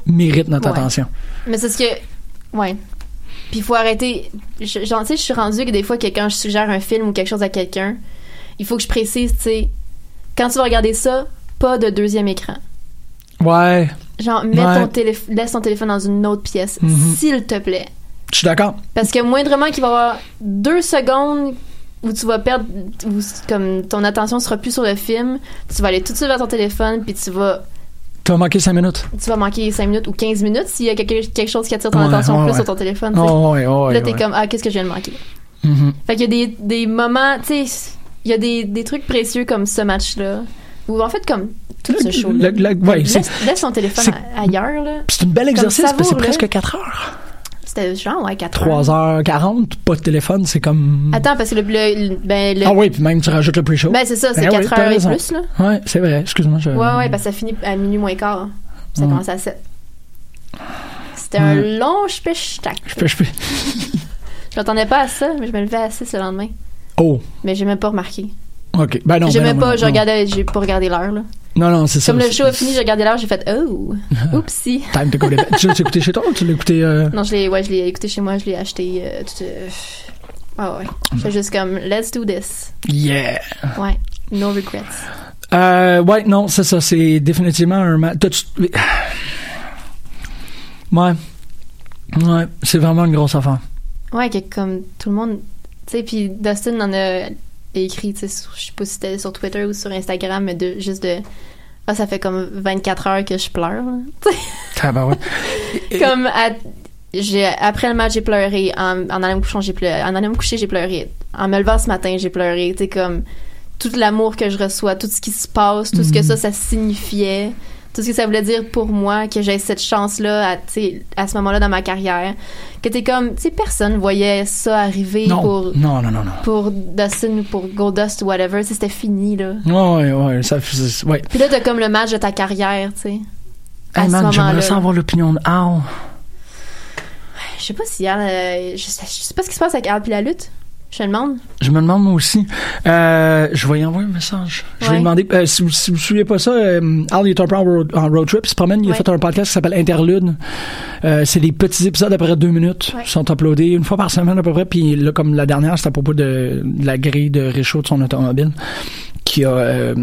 méritent notre Ouais. attention. Mais c'est ce que. Ouais. Puis il faut arrêter. Je- Genre, tu sais, je suis rendue que des fois, que quand je suggère un film ou quelque chose à quelqu'un, il faut que je précise, tu sais, quand tu vas regarder ça, pas de deuxième écran. Ouais, Genre, mets Ouais. ton téléph- laisse ton téléphone dans une autre pièce, Mhm. s'il te plaît. je suis d'accord. Parce que moindrement qu'il va y avoir deux secondes où tu vas perdre, où comme ton attention sera plus sur le film, tu vas aller tout de suite vers ton téléphone, puis tu vas, T'as manqué cinq minutes. tu vas manquer 5 minutes ou 15 minutes s'il y a quelque, quelque chose qui attire ton Ouais, attention ouais, plus ouais. sur ton téléphone. tu là, t'es comme, ah, qu'est-ce que je viens de manquer? Mhm. Fait qu'il y a des, des moments, tu sais, il y a des, des trucs précieux comme ce match-là, ou en fait, comme tout ce show Le- ouais, c'est- laisse, laisse ton téléphone ailleurs, c'est belle Comme exercice parce que c'est presque 4 heures. C'était genre, ouais, 4 heures. 3h40, pas de téléphone, c'est comme. Attends, parce que le, le- le- ben, le- Ah oui, puis même tu rajoutes le pre-show. Ben, c'est ça, c'est Ben oui, 4 t'as heures et raison. plus, là. Ouais, c'est vrai, excuse-moi. je- Ouais, ouais, parce que ça finit à minuit moins quart. Ça Ouais. commence à 7. C'était un long. Je peux, je m'attendais pas à ça, mais je me levais à 6 le lendemain. Oh, Mais j'ai même pas remarqué. ok. Ben non. j'ai ben même non, pas, non, je non. regardais, j'ai pas regardé l'heure, là. Non, non, c'est ça. Comme le show a fini, j'ai regardé l'heure, j'ai fait oh, oupsie. Time to go to bed. tu l'as écouté chez toi ou tu l'as écouté. euh, Non, je l'ai, ouais, je écouté chez moi, je l'ai acheté. Euh, tout, euh, ah ouais. J'étais juste comme, let's do this. Yeah. Ouais. No regrets. Euh, ouais, non, c'est ça. C'est définitivement un match. Ouais. Ouais, c'est vraiment une grosse affaire. Ouais, que comme tout le monde. Tu sais, puis Dustin en a écrit, tu sais, sur- je sais pas si c'était sur Twitter ou sur Instagram, mais de, juste de. Ah, ça fait comme 24 heures que je pleure. là. Ah, ben ouais. comme à- j'ai après le match j'ai pleuré en, en allant me coucher j'ai pleuré en allant me coucher j'ai pleuré en me levant ce matin j'ai pleuré tu sais comme tout l'amour que je reçois tout ce qui se passe tout ce que Mhm. ça ça signifiait tout ce que ça voulait dire pour moi que j'ai cette chance là à, à ce moment-là dans ma carrière que t'es comme tu sais personne voyait ça arriver Non, pour non, non, non, non. pour Dustin ou pour Goldust ou whatever c'était fini là Ouais, ouais, ouais. Ça, ouais. puis là t'as comme le match de ta carrière tu sais Hey man, j'aimerais ça avoir l'opinion de Al. Je sais pas si Al, euh, je, sais, je sais pas ce qui se passe avec Al puis la lutte. Je me demande. Je me demande moi aussi. Euh, je vais y envoyer un message. Je vais Ouais. lui demander. euh, si, vous- si vous ne suivez pas ça, euh, Al est un peu en road, en road trip. Il se promène. Il a fait un podcast qui s'appelle Interlude. Euh, c'est des petits épisodes d'à peu près deux minutes. Ouais. Ils sont uploadés une fois par semaine à peu près. Puis là, comme la dernière, c'était à propos de, de la grille de réchaud de son automobile qui a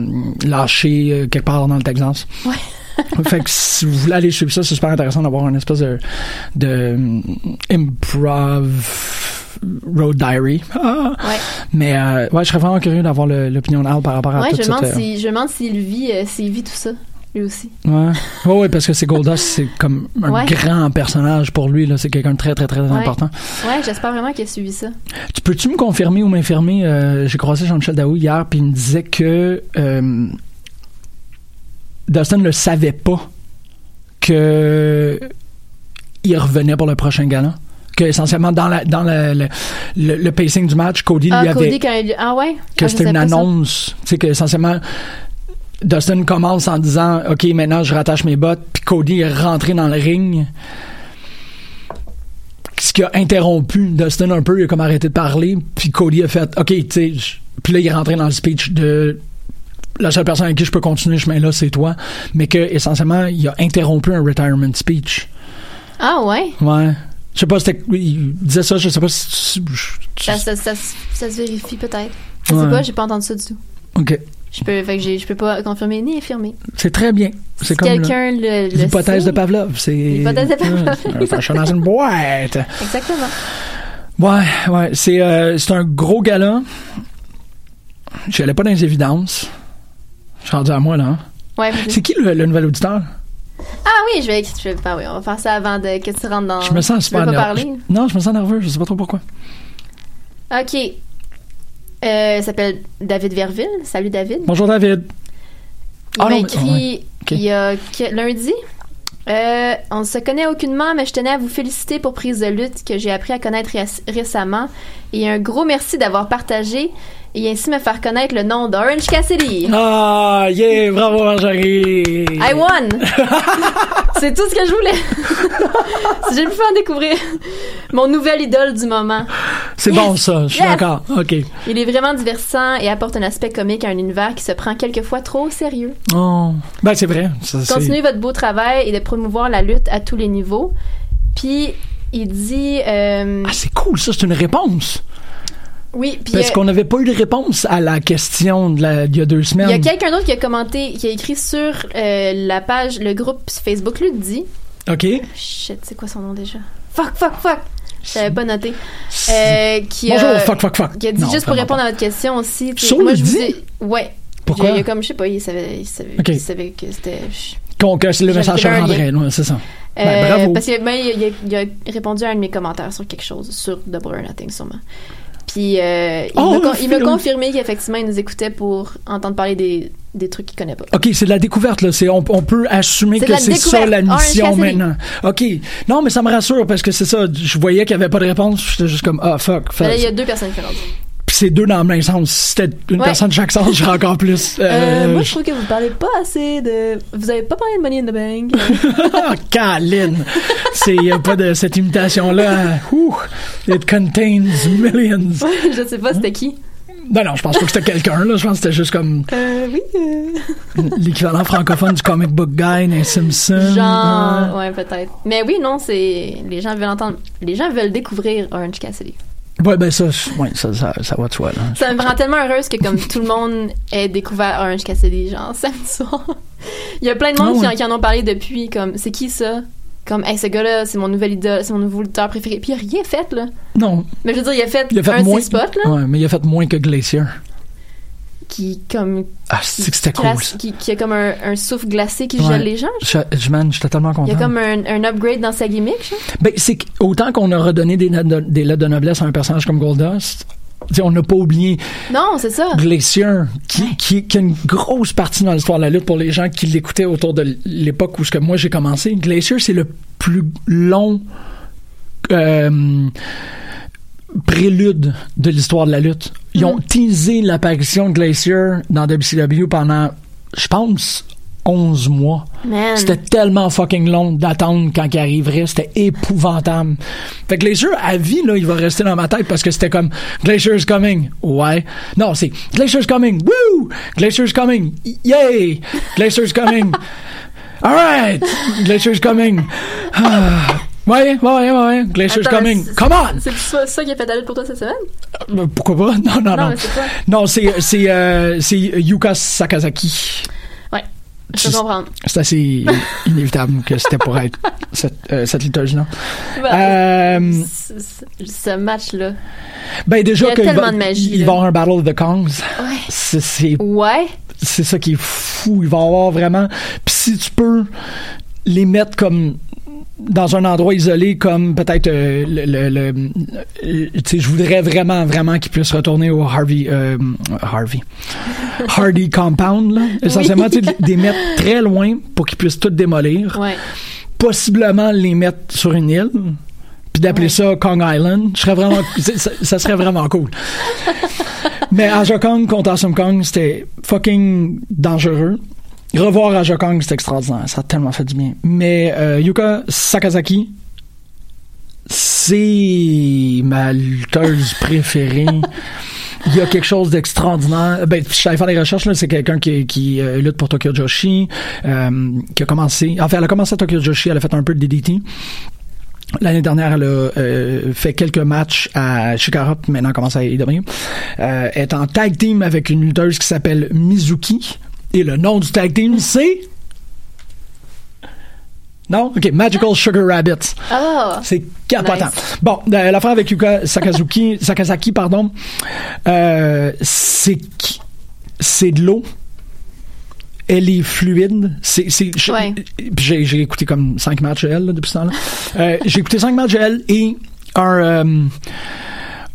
lâché quelque part dans le Texas. Ouais. fait que si vous voulez aller suivre ça, c'est super intéressant d'avoir une espèce de, de improv road diary. Ah! Ouais. Mais euh, ouais, je serais vraiment curieux d'avoir l'opinion d'Al par rapport à Ouais, tout je me cette, demande euh, si, je me demande s'il vit, euh, s'il vit tout ça, lui aussi. Ouais. ouais, parce que c'est Goldust, c'est comme un Ouais. grand personnage pour lui. C'est quelqu'un de très, très, très Ouais. important. Ouais, j'espère vraiment qu'il a suivi ça. Tu peux-tu me confirmer ou m'infirmer? euh, J'ai croisé Jean-Michel Daou hier, puis il me disait que euh, Dustin ne savait pas que il revenait pour le prochain gala. Que essentiellement dans la dans la- le, le- le pacing du match, Cody Ah, lui avait Cody, quand il... Ah ouais? que Ah, c'était une annonce. Tu sais, que essentiellement, Dustin commence en disant OK, maintenant je rattache mes bottes, puis Cody est rentré dans le ring. Ce qui a interrompu Dustin un peu, il a comme arrêté de parler, puis Cody a fait OK, tu sais, puis là il est rentré dans le speech de la seule personne avec qui je peux continuer ce chemin-là, c'est toi. Mais que, essentiellement, il a interrompu un retirement speech. Ah ouais? Ouais. Je sais pas, c'était. Il disait ça, je sais pas si. Ça, ça, ça, se- ça se vérifie peut-être. Je sais Ouais. pas, j'ai pas entendu ça du tout. Ok. Je peux, fait que j'ai- je peux pas confirmer ni infirmer. C'est très bien. C'est Si comme. quelqu'un le, le L'hypothèse sait- de Pavlov. C'est. L'hypothèse de Pavlov. Chat dans une boîte. Exactement. Ouais, ouais. C'est euh, c'est un gros gala. J'allais pas dans les évidences. Je suis rendu à moi, là. hein. Ouais. C'est qui le, le nouvel auditeur? Ah oui, je vais, je vais- ah oui, on va faire ça avant de, que tu rentres dans. Je me sens super nerveux. Non, je me sens nerveux, je sais pas trop pourquoi. Ok. Euh, il s'appelle David Verville. Salut David. Bonjour David. Il Ah m'a mais- écrit ouais. Il y a que- lundi. Euh, on ne se connaît aucunement, mais je tenais à vous féliciter pour Prise de lutte que j'ai appris à connaître réc- récemment. Et un gros merci d'avoir partagé et ainsi me faire connaître le nom d'Orange Cassidy. Ah, yeah, bravo Marjorie. I won! C'est tout ce que je voulais. j'ai pu en découvrir mon nouvel idole du moment. C'est Yes! bon ça, je suis Yes! d'accord. OK. Il est vraiment divertissant et apporte un aspect comique à un univers qui se prend quelquefois trop au sérieux. Oh. Ben c'est vrai. Ça, Continuez votre beau travail et de promouvoir la lutte à tous les niveaux. Puis il dit euh, Ah, c'est cool, ça, c'est une réponse. Oui, puis Parce euh, qu'on n'avait pas eu de réponse à la question de la, il y a deux il semaines. y a quelqu'un d'autre qui a commenté, qui a écrit sur euh, la page, le groupe Facebook Lutte dit. OK. Shit, c'est quoi son nom déjà? Fuck, fuck, fuck! Je l'avais pas noté. Euh, qui Bonjour, a, fuck, fuck, fuck. Qui a dit Non, juste pour répondre à votre question aussi. Sur moi, je vous ai- Ouais. Pourquoi? Il y a comme, je sais pas, il savait, il savait, il que c'était. Euh, c'est le message rendrait, c'est ça. Ben, bravo. Parce que ben, il, a, il a répondu à un de mes commentaires sur quelque chose, sur Double or Nothing sûrement. Puis euh, il Oh, m'a il confirmé qu'effectivement il nous écoutait pour entendre parler des, des trucs qu'il connaît pas. OK, c'est de la découverte, là. C'est, on, on peut assumer C'est que c'est ça la mission maintenant. OK. Non, mais ça me rassure parce que c'est ça. Je voyais qu'il n'y avait pas de réponse. J'étais juste comme, ah, fuck. Là, il y a deux personnes qui. Puis c'est deux dans le même sens. Si c'était une Ouais. personne de chaque sens, j'aurais encore plus. Euh, Euh, moi, je trouve que vous parlez pas assez de. Vous avez pas parlé de Money in the Bank. Ah, Caline! C'est, y a pas de cette imitation-là. Ouh, it contains millions. je sais pas c'était qui. Non, non, je pense pas que c'était quelqu'un, là. Je pense que c'était juste comme Euh, oui. euh, l'équivalent francophone du comic book guy dans Simpson. Genre, ouais, peut-être. Mais oui, non, c'est. Les gens veulent entendre. Les gens veulent découvrir Orange Cassidy. Ouais, ben ça, ouais, ça, ça, ça va de soi, là. Ça me rend tellement heureuse que comme tout le monde ait découvert Orange Cassidy, genre samedi soir. Il y a plein de monde Ah qui, ouais. qui en ont parlé depuis, comme c'est qui ça? Comme hey, ce gars-là, c'est mon nouvel idole, c'est mon nouveau lutteur préféré. Puis il a rien fait là. Non. Mais je veux dire, il a fait, Il a fait un de moins. ses spots là, Ouais, mais il a fait moins que Glacier. Qui comme Ah, c'est que c'était cool, ça. qui, qui a comme un, un souffle glacé qui Ouais. gèle les gens. Je, je, man, j'étais tellement Il content. y a comme un, un upgrade dans sa gimmick. Ben, c'est autant qu'on a redonné des, lettres de- des lettres de noblesse à un personnage comme Goldust, on n'a pas oublié Non, c'est ça. Glacier, qui, qui, qui a une grosse partie dans l'histoire de la lutte pour les gens qui l'écoutaient autour de l'époque où ce que moi j'ai commencé. Glacier, c'est le plus long euh, prélude de l'histoire de la lutte. Ils ont teasé l'apparition de Glacier dans WCW pendant, je pense, 11 mois. C'était tellement fucking long d'attendre quand il arriverait. C'était épouvantable. Fait que Glacier, à vie, là, il va rester dans ma tête parce que c'était comme Glacier's coming. Ouais. Non, c'est Glacier's coming. Woo! Glacier's coming. Yay! Glacier's coming. Alright! Glacier's coming. Ah. Ouais, ouais, ouais, ouais. Glacier's Attends, coming. Come on! C'est ça, ça qui a fait lutte pour toi cette semaine? Euh, Pourquoi pas? Non, non, Non, non. c'est c'est, c'est, euh, c'est Yuka Sakazaki. Ouais. Je peux comprendre. C'est assez inévitable que c'était pour être cette, euh, cette liturgie-là. Bah, Euh, ce- match-là. ben déjà Il y a qu'il tellement va, de magie, il là. va y avoir un Battle of the Kongs. Ouais. C'est, c'est, Ouais. c'est ça qui est fou. Il va y avoir vraiment... Puis si tu peux les mettre comme dans un endroit isolé comme peut-être euh, le, le- le- euh, tu sais je voudrais vraiment vraiment qu'ils puissent retourner au Harvey euh, Harvey. Hardy Compound là. essentiellement tu sais, de les mettre très loin pour qu'ils puissent tout démolir. Ouais. possiblement les mettre sur une île puis d'appeler ça Kong Island. Je serais vraiment ça, ça serait vraiment cool. Mais Aja Kong contre Awesome Kong c'était fucking dangereux revoir Aja Kong c'était extraordinaire ça a tellement fait du bien mais euh, Yuka Sakazaki c'est ma lutteuse préférée il y a quelque chose d'extraordinaire. Ben, je suis allé faire des recherches. C'est quelqu'un qui, euh, lutte pour Tokyo Joshi, euh, qui a commencé, enfin, elle a commencé à Tokyo Joshi, elle a fait un peu de DDT. L'année dernière, elle a euh, fait quelques matchs à Shikara, puis maintenant commence à AEW. Euh, elle est en tag team avec une lutteuse qui s'appelle Mizuki. Et le nom du tag team, c'est... Non? OK, Magical Sugar Rabbits. Ah! C'est capotant. Nice. Bon, euh, l'affaire avec Yuka Sakazuki, Sakazaki, pardon, euh, c'est de l'eau elle est fluide. C'est, c'est, Ouais. puis j'ai, j'ai écouté comme cinq matchs de elle là, depuis ce temps-là. Euh, j'ai écouté cinq matchs de elle et un, euh,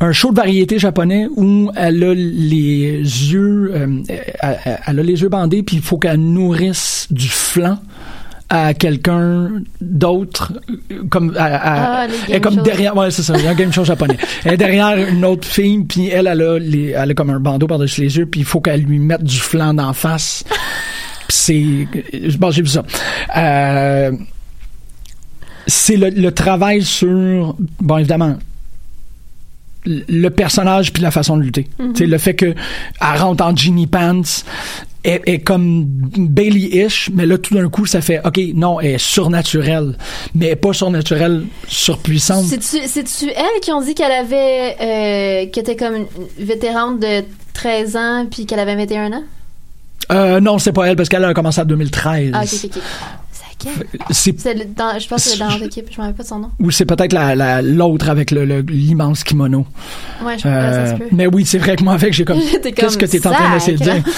un show de variété japonais où elle a les yeux, euh, elle, a les yeux bandés puis il faut qu'elle nourrisse du flan à quelqu'un d'autre euh, comme à- à- Ah, elle est comme shows. derrière ouais c'est ça un game show japonais. Elle est derrière une autre fille puis elle elle a les, elle a comme un bandeau par dessus les yeux puis il faut qu'elle lui mette du flan d'en face. C'est bon j'ai vu ça. Euh, c'est le, le travail sur bon évidemment le personnage puis la façon de lutter. Tu sais, le fait que elle rentre en Genie Pants est, est comme Bailey-ish, mais là tout d'un coup ça fait ok non elle est surnaturelle, mais elle est pas surnaturelle surpuissante. C'est-tu, c'est-tu elle qui ont dit qu'elle avait. Euh, qu'elle était comme une vétérante de 13 ans puis qu'elle avait 21 ans? Euh, non c'est pas elle parce qu'elle a commencé en 2013. Ah, ok, ok, ok. C'est laquelle? C'est C'est le- dans- je pense que c'est dans l'équipe, je me rappelle pas de son nom. ou c'est peut-être la- la- l'autre avec le- l'immense kimono. Ouais, je pense que ça Euh, se peut. mais oui, c'est vrai que moi avec j'ai comme qu'est-ce que t'es en train d'essayer de dire? sacre.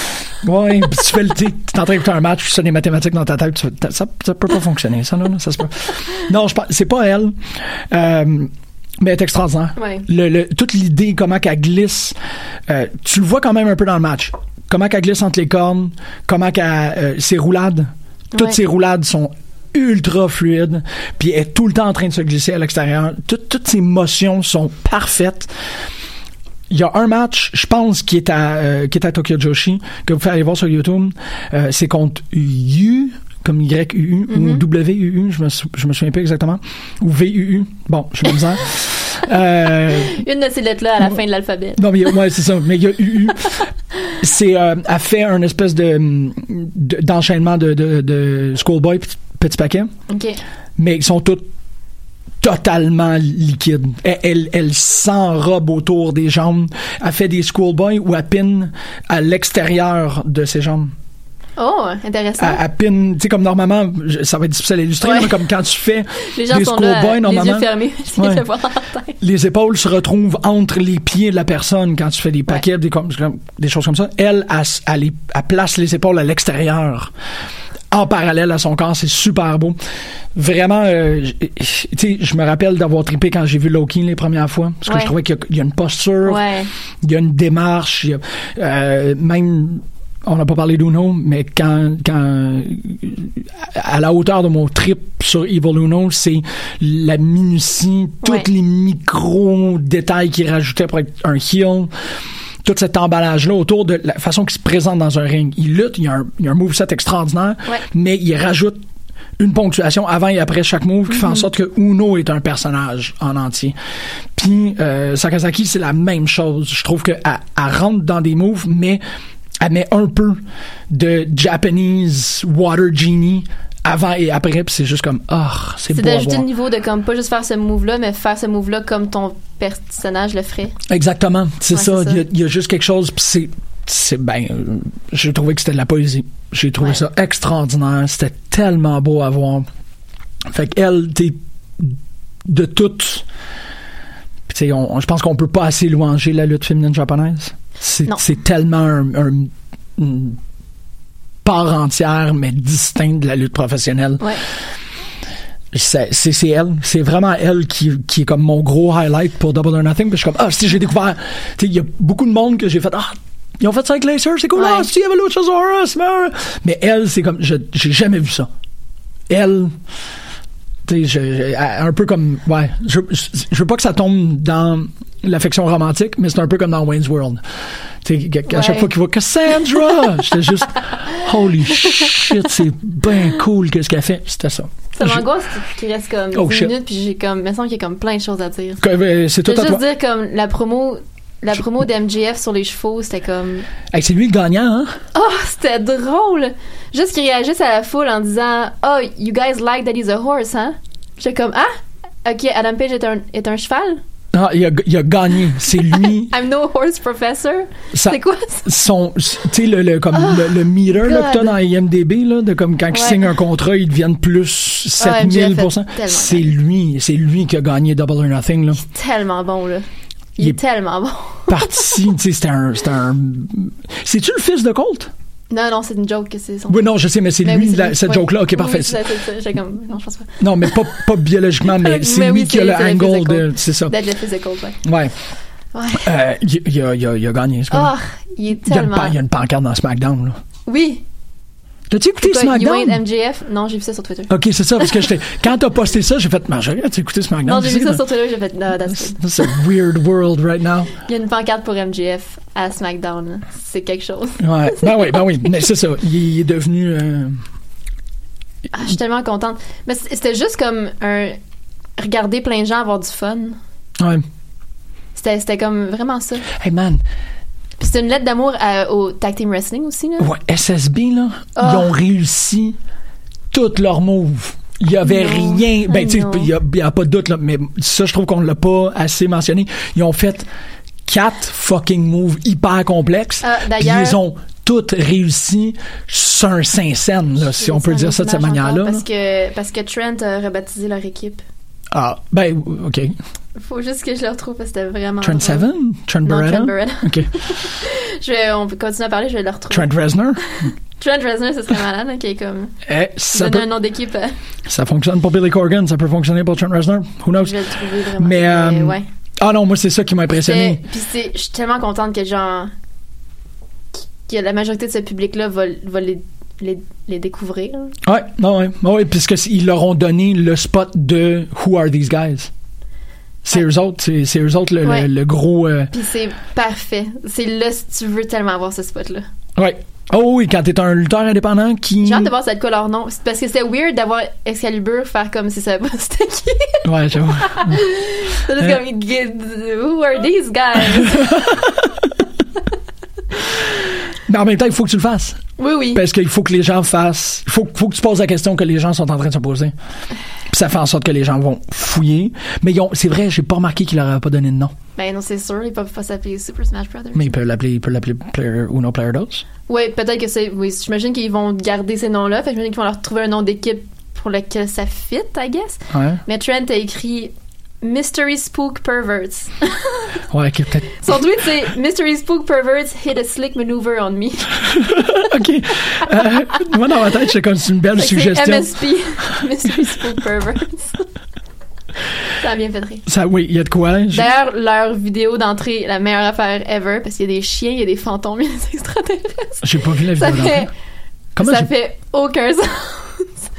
Ouais, puis tu fais le t'es t'es en train d'écouter un match, tu fais des mathématiques dans ta tête, tu ça ça peut pas fonctionner ça non, non, ça se peut. Non, je c'est pas elle. Euh, mais elle est extraordinaire. Ouais. Le, le- toute l'idée, comment qu'elle glisse, euh, tu le vois quand même un peu dans le match. Comment qu'elle glisse entre les cornes, comment qu'elle, euh, ses roulades, toutes Ouais. ses roulades sont ultra fluides, puis elle est tout le temps en train de se glisser à l'extérieur. Tout- toutes ses motions sont parfaites. Il y a un match, je pense, qui est à euh, qui est à Tokyo Joshi, que vous pouvez aller voir sur YouTube. Euh, c'est contre Yu, comme Y-U-U, Mm-hmm. ou W-U-U, je me, je me souviens pas exactement, ou V-U-U. Bon, je suis misère. euh, Une de ces lettres-là à la fin de l'alphabet. non, mais a- ouais, c'est ça. Mais il y a UU. C'est, euh, elle fait un espèce de, de- d'enchaînement de, de, de Schoolboy, petit, petit paquet. OK. Mais ils sont tous totalement liquides. Elle, elle, elle s'enrobe autour des jambes. Elle fait des Schoolboy ou elle pine à l'extérieur de ses jambes. Oh, intéressant. À, à pin, tu sais, comme normalement, je- ça va être difficile à illustrer, Ouais. mais comme quand tu fais les gens des sont là, les normalement. yeux fermés. Ouais. les épaules se retrouvent entre les pieds de la personne quand tu fais des paquets, des, comme- des choses comme ça. Elle, elle, elle, les- elle place les épaules à l'extérieur. En parallèle à son corps, c'est super beau. Vraiment, euh, j- tu sais, je me rappelle d'avoir trippé quand j'ai vu Loki les premières fois, parce que Ouais. je trouvais qu'il y a- il y, a une posture, Ouais. il y a une démarche, il y a, euh, même, on n'a pas parlé d'Uno, mais quand, quand, à la hauteur de mon trip sur Evil Uno, c'est la minutie, tous les micro-détails qu'il rajoutait pour être un heel, tout cet emballage-là autour de la façon qu'il se présente dans un ring. Il lutte, il y a un, il y a un moveset extraordinaire, Ouais. mais il rajoute une ponctuation avant et après chaque move qui fait en sorte que Uno est un personnage en entier. Puis euh, Sakazaki, c'est la même chose. Je trouve qu'elle elle rentre dans des moves, mais elle met un peu de Japanese Water Genie avant et après, puis c'est juste comme, ah, c'est C'est beau à d'ajouter le niveau de comme pas juste faire ce move-là, mais faire ce move-là comme ton personnage le ferait. Exactement, c'est Ouais, ça. c'est. Il y, a- il y a juste quelque chose, puis c'est, c'est ben, euh, j'ai trouvé que c'était de la poésie. J'ai trouvé Ouais. ça extraordinaire. C'était tellement beau à voir. Fait qu'elle, t'es de toutes. Je pense qu'on peut pas assez louanger la lutte féminine japonaise. C'est, tellement un, un- une part entière, mais distincte de la lutte professionnelle. Ouais. C'est, elle. C'est vraiment elle qui, qui est comme mon gros highlight pour Double or Nothing. Puis je suis comme, ah, si j'ai découvert. Il y a beaucoup de monde que j'ai fait, ah, ils ont fait ça avec Lacer, c'est cool, Ouais. ah, si, il y avait Luchasaurus, mais. Mais elle, c'est comme, j'ai jamais vu ça. Elle. Tu sais, un peu comme, ouais, je, je, je veux pas que ça tombe dans l'affection romantique, mais c'est un peu comme dans Wayne's World. À chaque fois qu'il voit Cassandra, j'étais juste, holy shit, c'est bien cool qu'est-ce qu'elle fait. C'était ça. Ça m'angoisse qu'il reste comme Oh, 10 shit. minutes, puis j'ai comme, il me semble qu'il y a comme plein de choses à dire. Euh, C'est Je tout à juste toi. dire comme la promo, la promo d'MJF sur les chevaux, c'était comme, Hey, c'est lui le gagnant, hein? oh, c'était drôle. Juste qu'il réagisse à la foule en disant, oh, you guys like that he's a horse, hein? J'étais comme, ah, ok, Adam Page est un, est un cheval? Ah, il, a, il a gagné. C'est lui. I'm no horse professor. C'est quoi ça? son tu sais le, le comme le, le meter là, que t'as dans IMDb là de comme quand il Ouais. signe un contrat ils deviennent plus Ah, MJF 7000 est tellement c'est lui c'est lui qui a gagné Double or Nothing là Tellement bon, là. Il, Il est est- tellement bon. parti tu sais c'était un c'était un c'est tu le fils de Colt? Non, non, c'est une joke que c'est son. Oui, non, je sais, mais c'est lui, oui, c'est la- lui. cette Oui. joke-là. Ok, parfait. oui, c'est ça, c'est ça. J'ai comme. Non, je pense pas. Non, mais pas, pas biologiquement, mais c'est Mais lui qui a le c'est- c'est angle de. C'est ça. Deadlift physical, ouais. Ouais. Ouais. Euh, il, il a, il a- il a gagné, ce gars-là. Oh, il est tellement. il y a une pancarte dans SmackDown, là. Oui. T'as-tu écouté quoi, You SmackDown? ain't MJF? Non, j'ai vu ça sur Twitter. Ok, c'est ça, parce que j'étais. Quand t'as posté ça, j'ai fait, Marjorie, as-tu écouté SmackDown? Non, j'ai vu ça sur Twitter, j'ai fait, no, that's good. That's a weird world right now. Il y a une pancarte pour MJF à SmackDown. C'est quelque chose. Ouais, ben oui, ben oui. Mais c'est ça. Il, est devenu. euh, Ah, je suis tellement contente. Mais c'était juste comme un. Regarder plein de gens avoir du fun. Ouais. C'était c'était comme vraiment ça. Hey man, Puis c'était une lettre d'amour à- au Tag Team Wrestling aussi, là? ouais, SSB, là, Ah. ils ont réussi toutes leurs moves. Il y avait Non. rien. Ben, I tu sais, il y a, pas de doute, là, mais ça, je trouve qu'on l'a pas assez mentionné. Ils ont fait quatre fucking moves hyper complexes. Ah, d'ailleurs- ils ont toutes réussi sur un Saint-Saëns, là, si on peut dire ça de cette manière-là. Parce que, parce que Trent a rebaptisé leur équipe. Ah, ben, OK. Faut juste que je le retrouve parce que c'était vraiment. Trent. Seven? Trent Non, Beretta? Trent Beretta? OK. Je vais, on peut continuer à parler, je vais le retrouver. Trent Reznor? Trent Reznor, ce serait malade, hein, qui est comme. Eh, ça, peut- un nom d'équipe. euh, ça fonctionne pour Billy Corgan, ça peut fonctionner pour Trent Reznor. Who knows? Je vais le trouver vraiment. Mais, euh, ouais. Ah non, moi, c'est ça qui m'a impressionné. Puis c'est- je suis tellement contente que genre que la majorité de ce public-là va, va les, les, les découvrir. Ouais, non, ouais, ouais, puisque s- ils leur ont donné le spot de Who are these guys? C'est eux autres, c'est, eux autres le, le- Ouais. le gros. euh, Puis c'est parfait. C'est là si tu veux tellement avoir ce spot-là. ouais. Oh oui, quand t'es un lutteur indépendant qui. J'ai hâte de voir ça être quoi leur nom. Parce que c'est weird d'avoir Excalibur faire comme si ça c'était qui. Ouais, j'avoue. C'est juste Euh. comme Who are these guys? Mais en même temps, il faut que tu le fasses. oui, oui. Parce qu'il faut que les gens fassent. Il faut, faut que tu poses la question que les gens sont en train de se poser. Puis ça fait en sorte que les gens vont fouiller. Mais ils c'est vrai, j'ai pas remarqué qu'il leur a pas donné de nom. Ben non, c'est sûr, ils peuvent pas s'appeler Super Smash Brothers. Mais il peut l'appeler, il peut l'appeler Player Uno Player 2. Oui, peut-être que c'est. Oui, j'imagine qu'ils vont garder ces noms-là. Fait que j'imagine qu'ils vont leur trouver un nom d'équipe pour lequel ça fit, I guess. Ouais. Mais Trent a écrit Mystery Spook Perverts. Ouais, est peut-être. Son tweet, c'est Mystery Spook Perverts hit a slick maneuver on me. OK. Euh, moi, dans ma tête, c'est comme une belle Fait suggestion. MSP. Mystery Spook Perverts. ça a bien fait rire. Ça, oui, il y a de quoi. J'ai- D'ailleurs, leur vidéo d'entrée, la meilleure affaire ever, parce qu'il y a des chiens, il y a des fantômes, il y a des extraterrestres. J'ai pas vu la vidéo d'entrée. Comment ça fait aucun sens.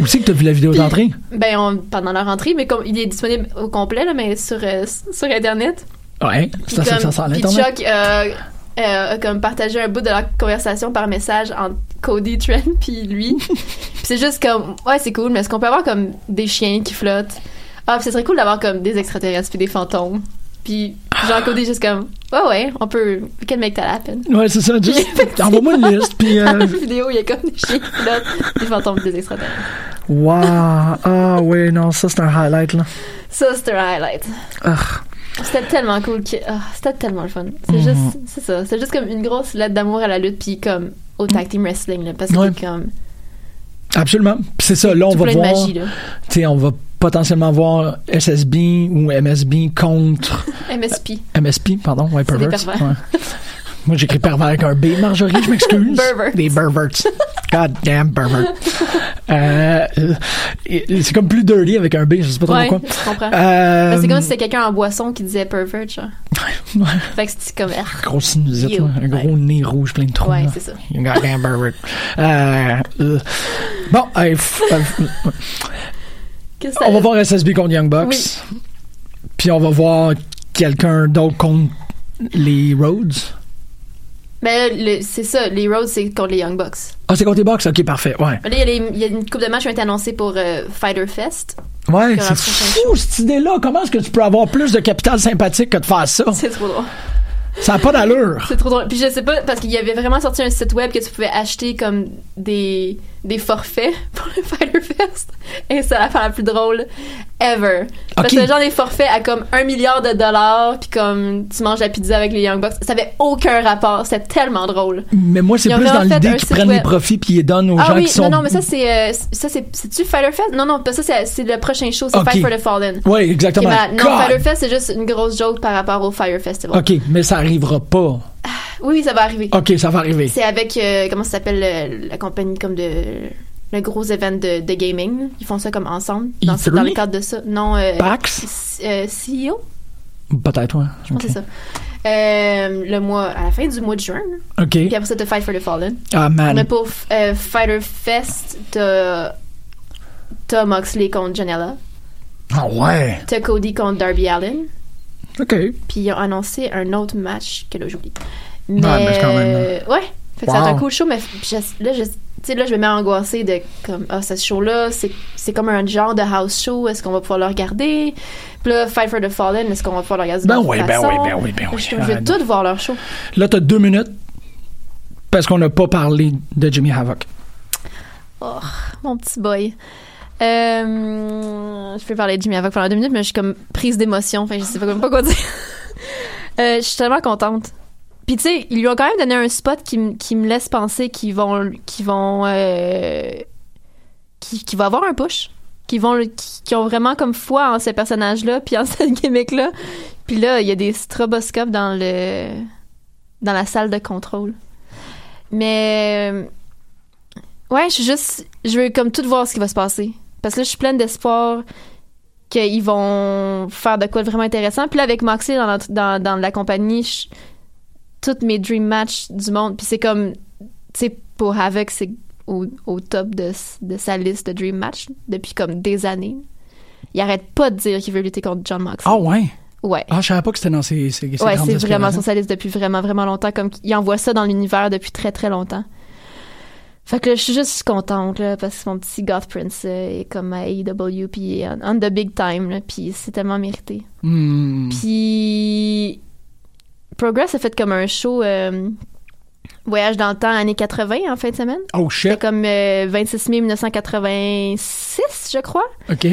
Où c'est que t'as vu la vidéo d'entrée? Ben, on- pendant leur entrée, mais comme il est disponible au complet, là, mais sur, euh, sur Internet. Ouais, Puis ça, ça, comme- ça à puis. Chuck euh, euh, a comme partagé un bout de leur conversation par message entre Cody, Trent, puis lui. puis c'est juste comme, ouais, c'est cool, mais est-ce qu'on peut avoir comme des chiens qui flottent? Ah, puis ce serait cool d'avoir comme des extraterrestres puis des fantômes. Puis genre Cody juste comme, ouais, ouais, on peut, we can make that happen. Ouais, c'est ça. Juste, envoie-moi une liste, puis... Dans Euh... la vidéo, il y a comme des chiens qui flottent, des fantômes des extraterrestres. Wow! Ah, oui, non, ça, c'est un highlight, là. Ça, c'était un highlight. C'était tellement cool. que- ah, c'était tellement le fun. C'est Mhm. juste, c'est ça. C'est juste comme une grosse lettre d'amour à la lutte, puis comme au tag team wrestling, là, parce que Ouais. c'est comme Absolument. C'est ça, là, on va voir... magie, là. Tu sais, on va potentiellement voir SSB ou MSB contre MSP. MSP, pardon, ouais, C'est Moi, j'écris pervers avec un B, Marjorie, je m'excuse. Perverts. Des perverts. God damn pervert. Euh, c'est comme plus dirty avec un B, je sais pas trop Ouais, pourquoi. je comprends. Euh, Ben, c'est comme si c'était quelqu'un en boisson qui disait pervert, genre. Ouais. Fait que c'était comme. ah. Gros sinusite, là, un gros nez rouge plein de trous. Ouais, c'est ça. You goddamn pervert. Euh, euh, bon, on va voir SSB contre Young Bucks. Puis on va voir quelqu'un d'autre contre les Rhodes. Ben, le- c'est ça. Les Rhodes, c'est contre les Young Bucks. Ah, c'est contre les Bucks? Ok, parfait. Ouais. Ben Là, il y, a y une coupe de matchs qui ont été annoncés pour euh, Fighter Fest. Ouais, c'est fou cette idée-là. Comment est-ce que tu peux avoir plus de capital sympathique que de faire ça? C'est trop drôle. Ça n'a pas d'allure. C'est trop drôle. Puis je sais pas, parce qu'il y avait vraiment sorti un site web que tu pouvais acheter comme des, des forfaits pour le Fighter Fest. Et c'est l'affaire la plus drôle ever. Parce que c'est genre des forfaits à comme un milliard de dollars, puis comme tu manges la pizza avec les Young Bucks. Ça avait aucun rapport. C'était tellement drôle. Mais moi, c'est plus dans l'idée qu'ils prennent les profits puis ils donnent aux ah gens oui, qui sont. non, non, mais ça c'est. euh, ça c'est. C'est-tu Fighter Fest? Non, non, ça, c'est c'est le prochain show, c'est. Fight for the Fallen. Ouais, exactement. Non! Fighter Fest, c'est juste une grosse joke par rapport au Fire Festival. OK, mais ça arrivera pas. Oui, oui, ça va arriver. Ok, ça va arriver. C'est avec, euh, comment ça s'appelle, le- la compagnie comme de. Le gros event de, de gaming. Ils font ça comme ensemble. Dans, E3? dans le cadre de ça. Non. Euh, PAX? C- euh, CEO? Peut-être, ouais. Je pense que c'est ça. Euh, le mois, à la fin du mois de juin. Ok. Puis après ça, t'as Fight for the Fallen. Ah, man. Mais pour euh, Fighter Fest, t'as. T'as Moxley contre Janela. Ah ouais. T'as Cody contre Darby Allen. Ok. Puis ils ont annoncé un autre match que là, j'oublie. Mais, mais quand même, ouais. Fait que ça Wow. un cool show, mais je- là, je, là, je me mets angoissée de comme, ah, ce show-là, c'est, c'est comme un genre de house show, est-ce qu'on va pouvoir le regarder? Puis là, Fight for the Fallen, est-ce qu'on va pouvoir le regarder de Ben oui, ben oui, ben oui, ben oui. Je, je vais tout voir leur show. Là, t'as deux minutes parce qu'on n'a pas parlé de Jimmy Havoc. Oh, mon petit boy. Euh, je peux parler de Jimmy Havoc pendant deux minutes, mais je suis comme prise d'émotion. Enfin, je sais pas même pas quoi dire. Euh, je suis tellement contente. Puis tu sais, ils lui ont quand même donné un spot qui, qui me laisse penser qu'ils vont, qu'ils vont, euh, qui, va avoir un push, qui vont, qui, ont vraiment comme foi en ce personnage-là, puis en cette gimmick-là. Puis là, il y a des stroboscopes dans le, dans la salle de contrôle. Mais euh, Ouais, je suis juste. Je veux comme tout voir ce qui va se passer. Parce que là, je suis pleine d'espoir qu'ils vont faire de quoi de vraiment intéressant. Puis là, avec Moxley dans, dans, dans la compagnie, je- toutes mes dream matchs du monde. Puis c'est comme. Tu sais, pour Havoc, c'est au, au top de, de sa liste de dream match depuis comme des années. Il arrête pas de dire qu'il veut lutter contre John Moxley. Ah ouais? Ouais. Ah, je savais pas que c'était dans ses, ses, ses Ouais, c'est vraiment sur sa liste depuis vraiment, vraiment longtemps. Comme il envoie ça dans l'univers depuis très, très longtemps. Fait que là, je suis juste contente, là, parce que mon petit Goth Prince euh, est comme à AEW, puis on, on the big time, là, puis c'est tellement mérité. Hmm. Puis Progress a fait comme un show euh, Voyage dans le temps, années 80, en fin de semaine. Oh shit. C'était comme euh, 26 mai 1986, je crois. OK.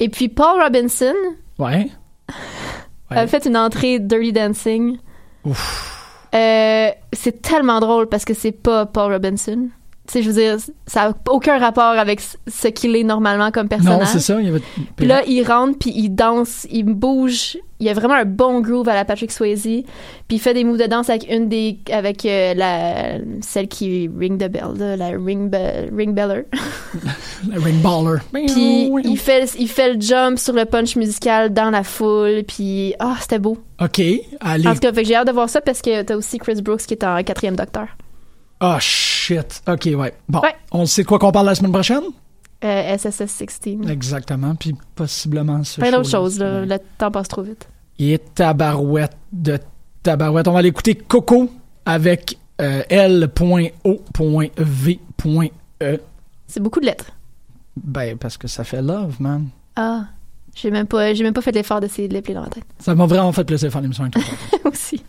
Et puis Paul Robinson Ouais. a fait une entrée Dirty Dancing. Euh, c'est tellement drôle parce que c'est pas Paul Robinson. Je veux dire, ça a aucun rapport avec ce qu'il est normalement comme personnage. Non, c'est ça. Il y avait... Puis là, il rentre, puis il danse, il bouge. Il a vraiment un bon groove à la Patrick Swayze. Puis il fait des moves de danse avec une des... avec euh, la... celle qui ring the bell, là, la ring, be- ring beller. Le ring baller. Puis il fait, il fait le jump sur le punch musical dans la foule. Puis, ah, c'était beau. OK. Allez. En tout cas, j'ai hâte de voir ça parce que t'as aussi Chris Brooks qui est en quatrième docteur. Ah, shit. OK, ouais. Bon. Ouais. On sait de quoi qu'on parle la semaine prochaine? Euh, SSS 16. Exactement. Puis possiblement ce Plein d'autres choses, là. Le temps passe trop vite. Il est tabarouette de tabarouette. On va aller écouter Coco avec euh, L.O.V.E. C'est beaucoup de lettres. Ben, parce que ça fait love, man. Ah. J'ai même pas, j'ai même pas fait l'effort d'essayer de les plier dans ma tête. Ça m'a vraiment fait plaisir de faire l'émission avec toi. aussi.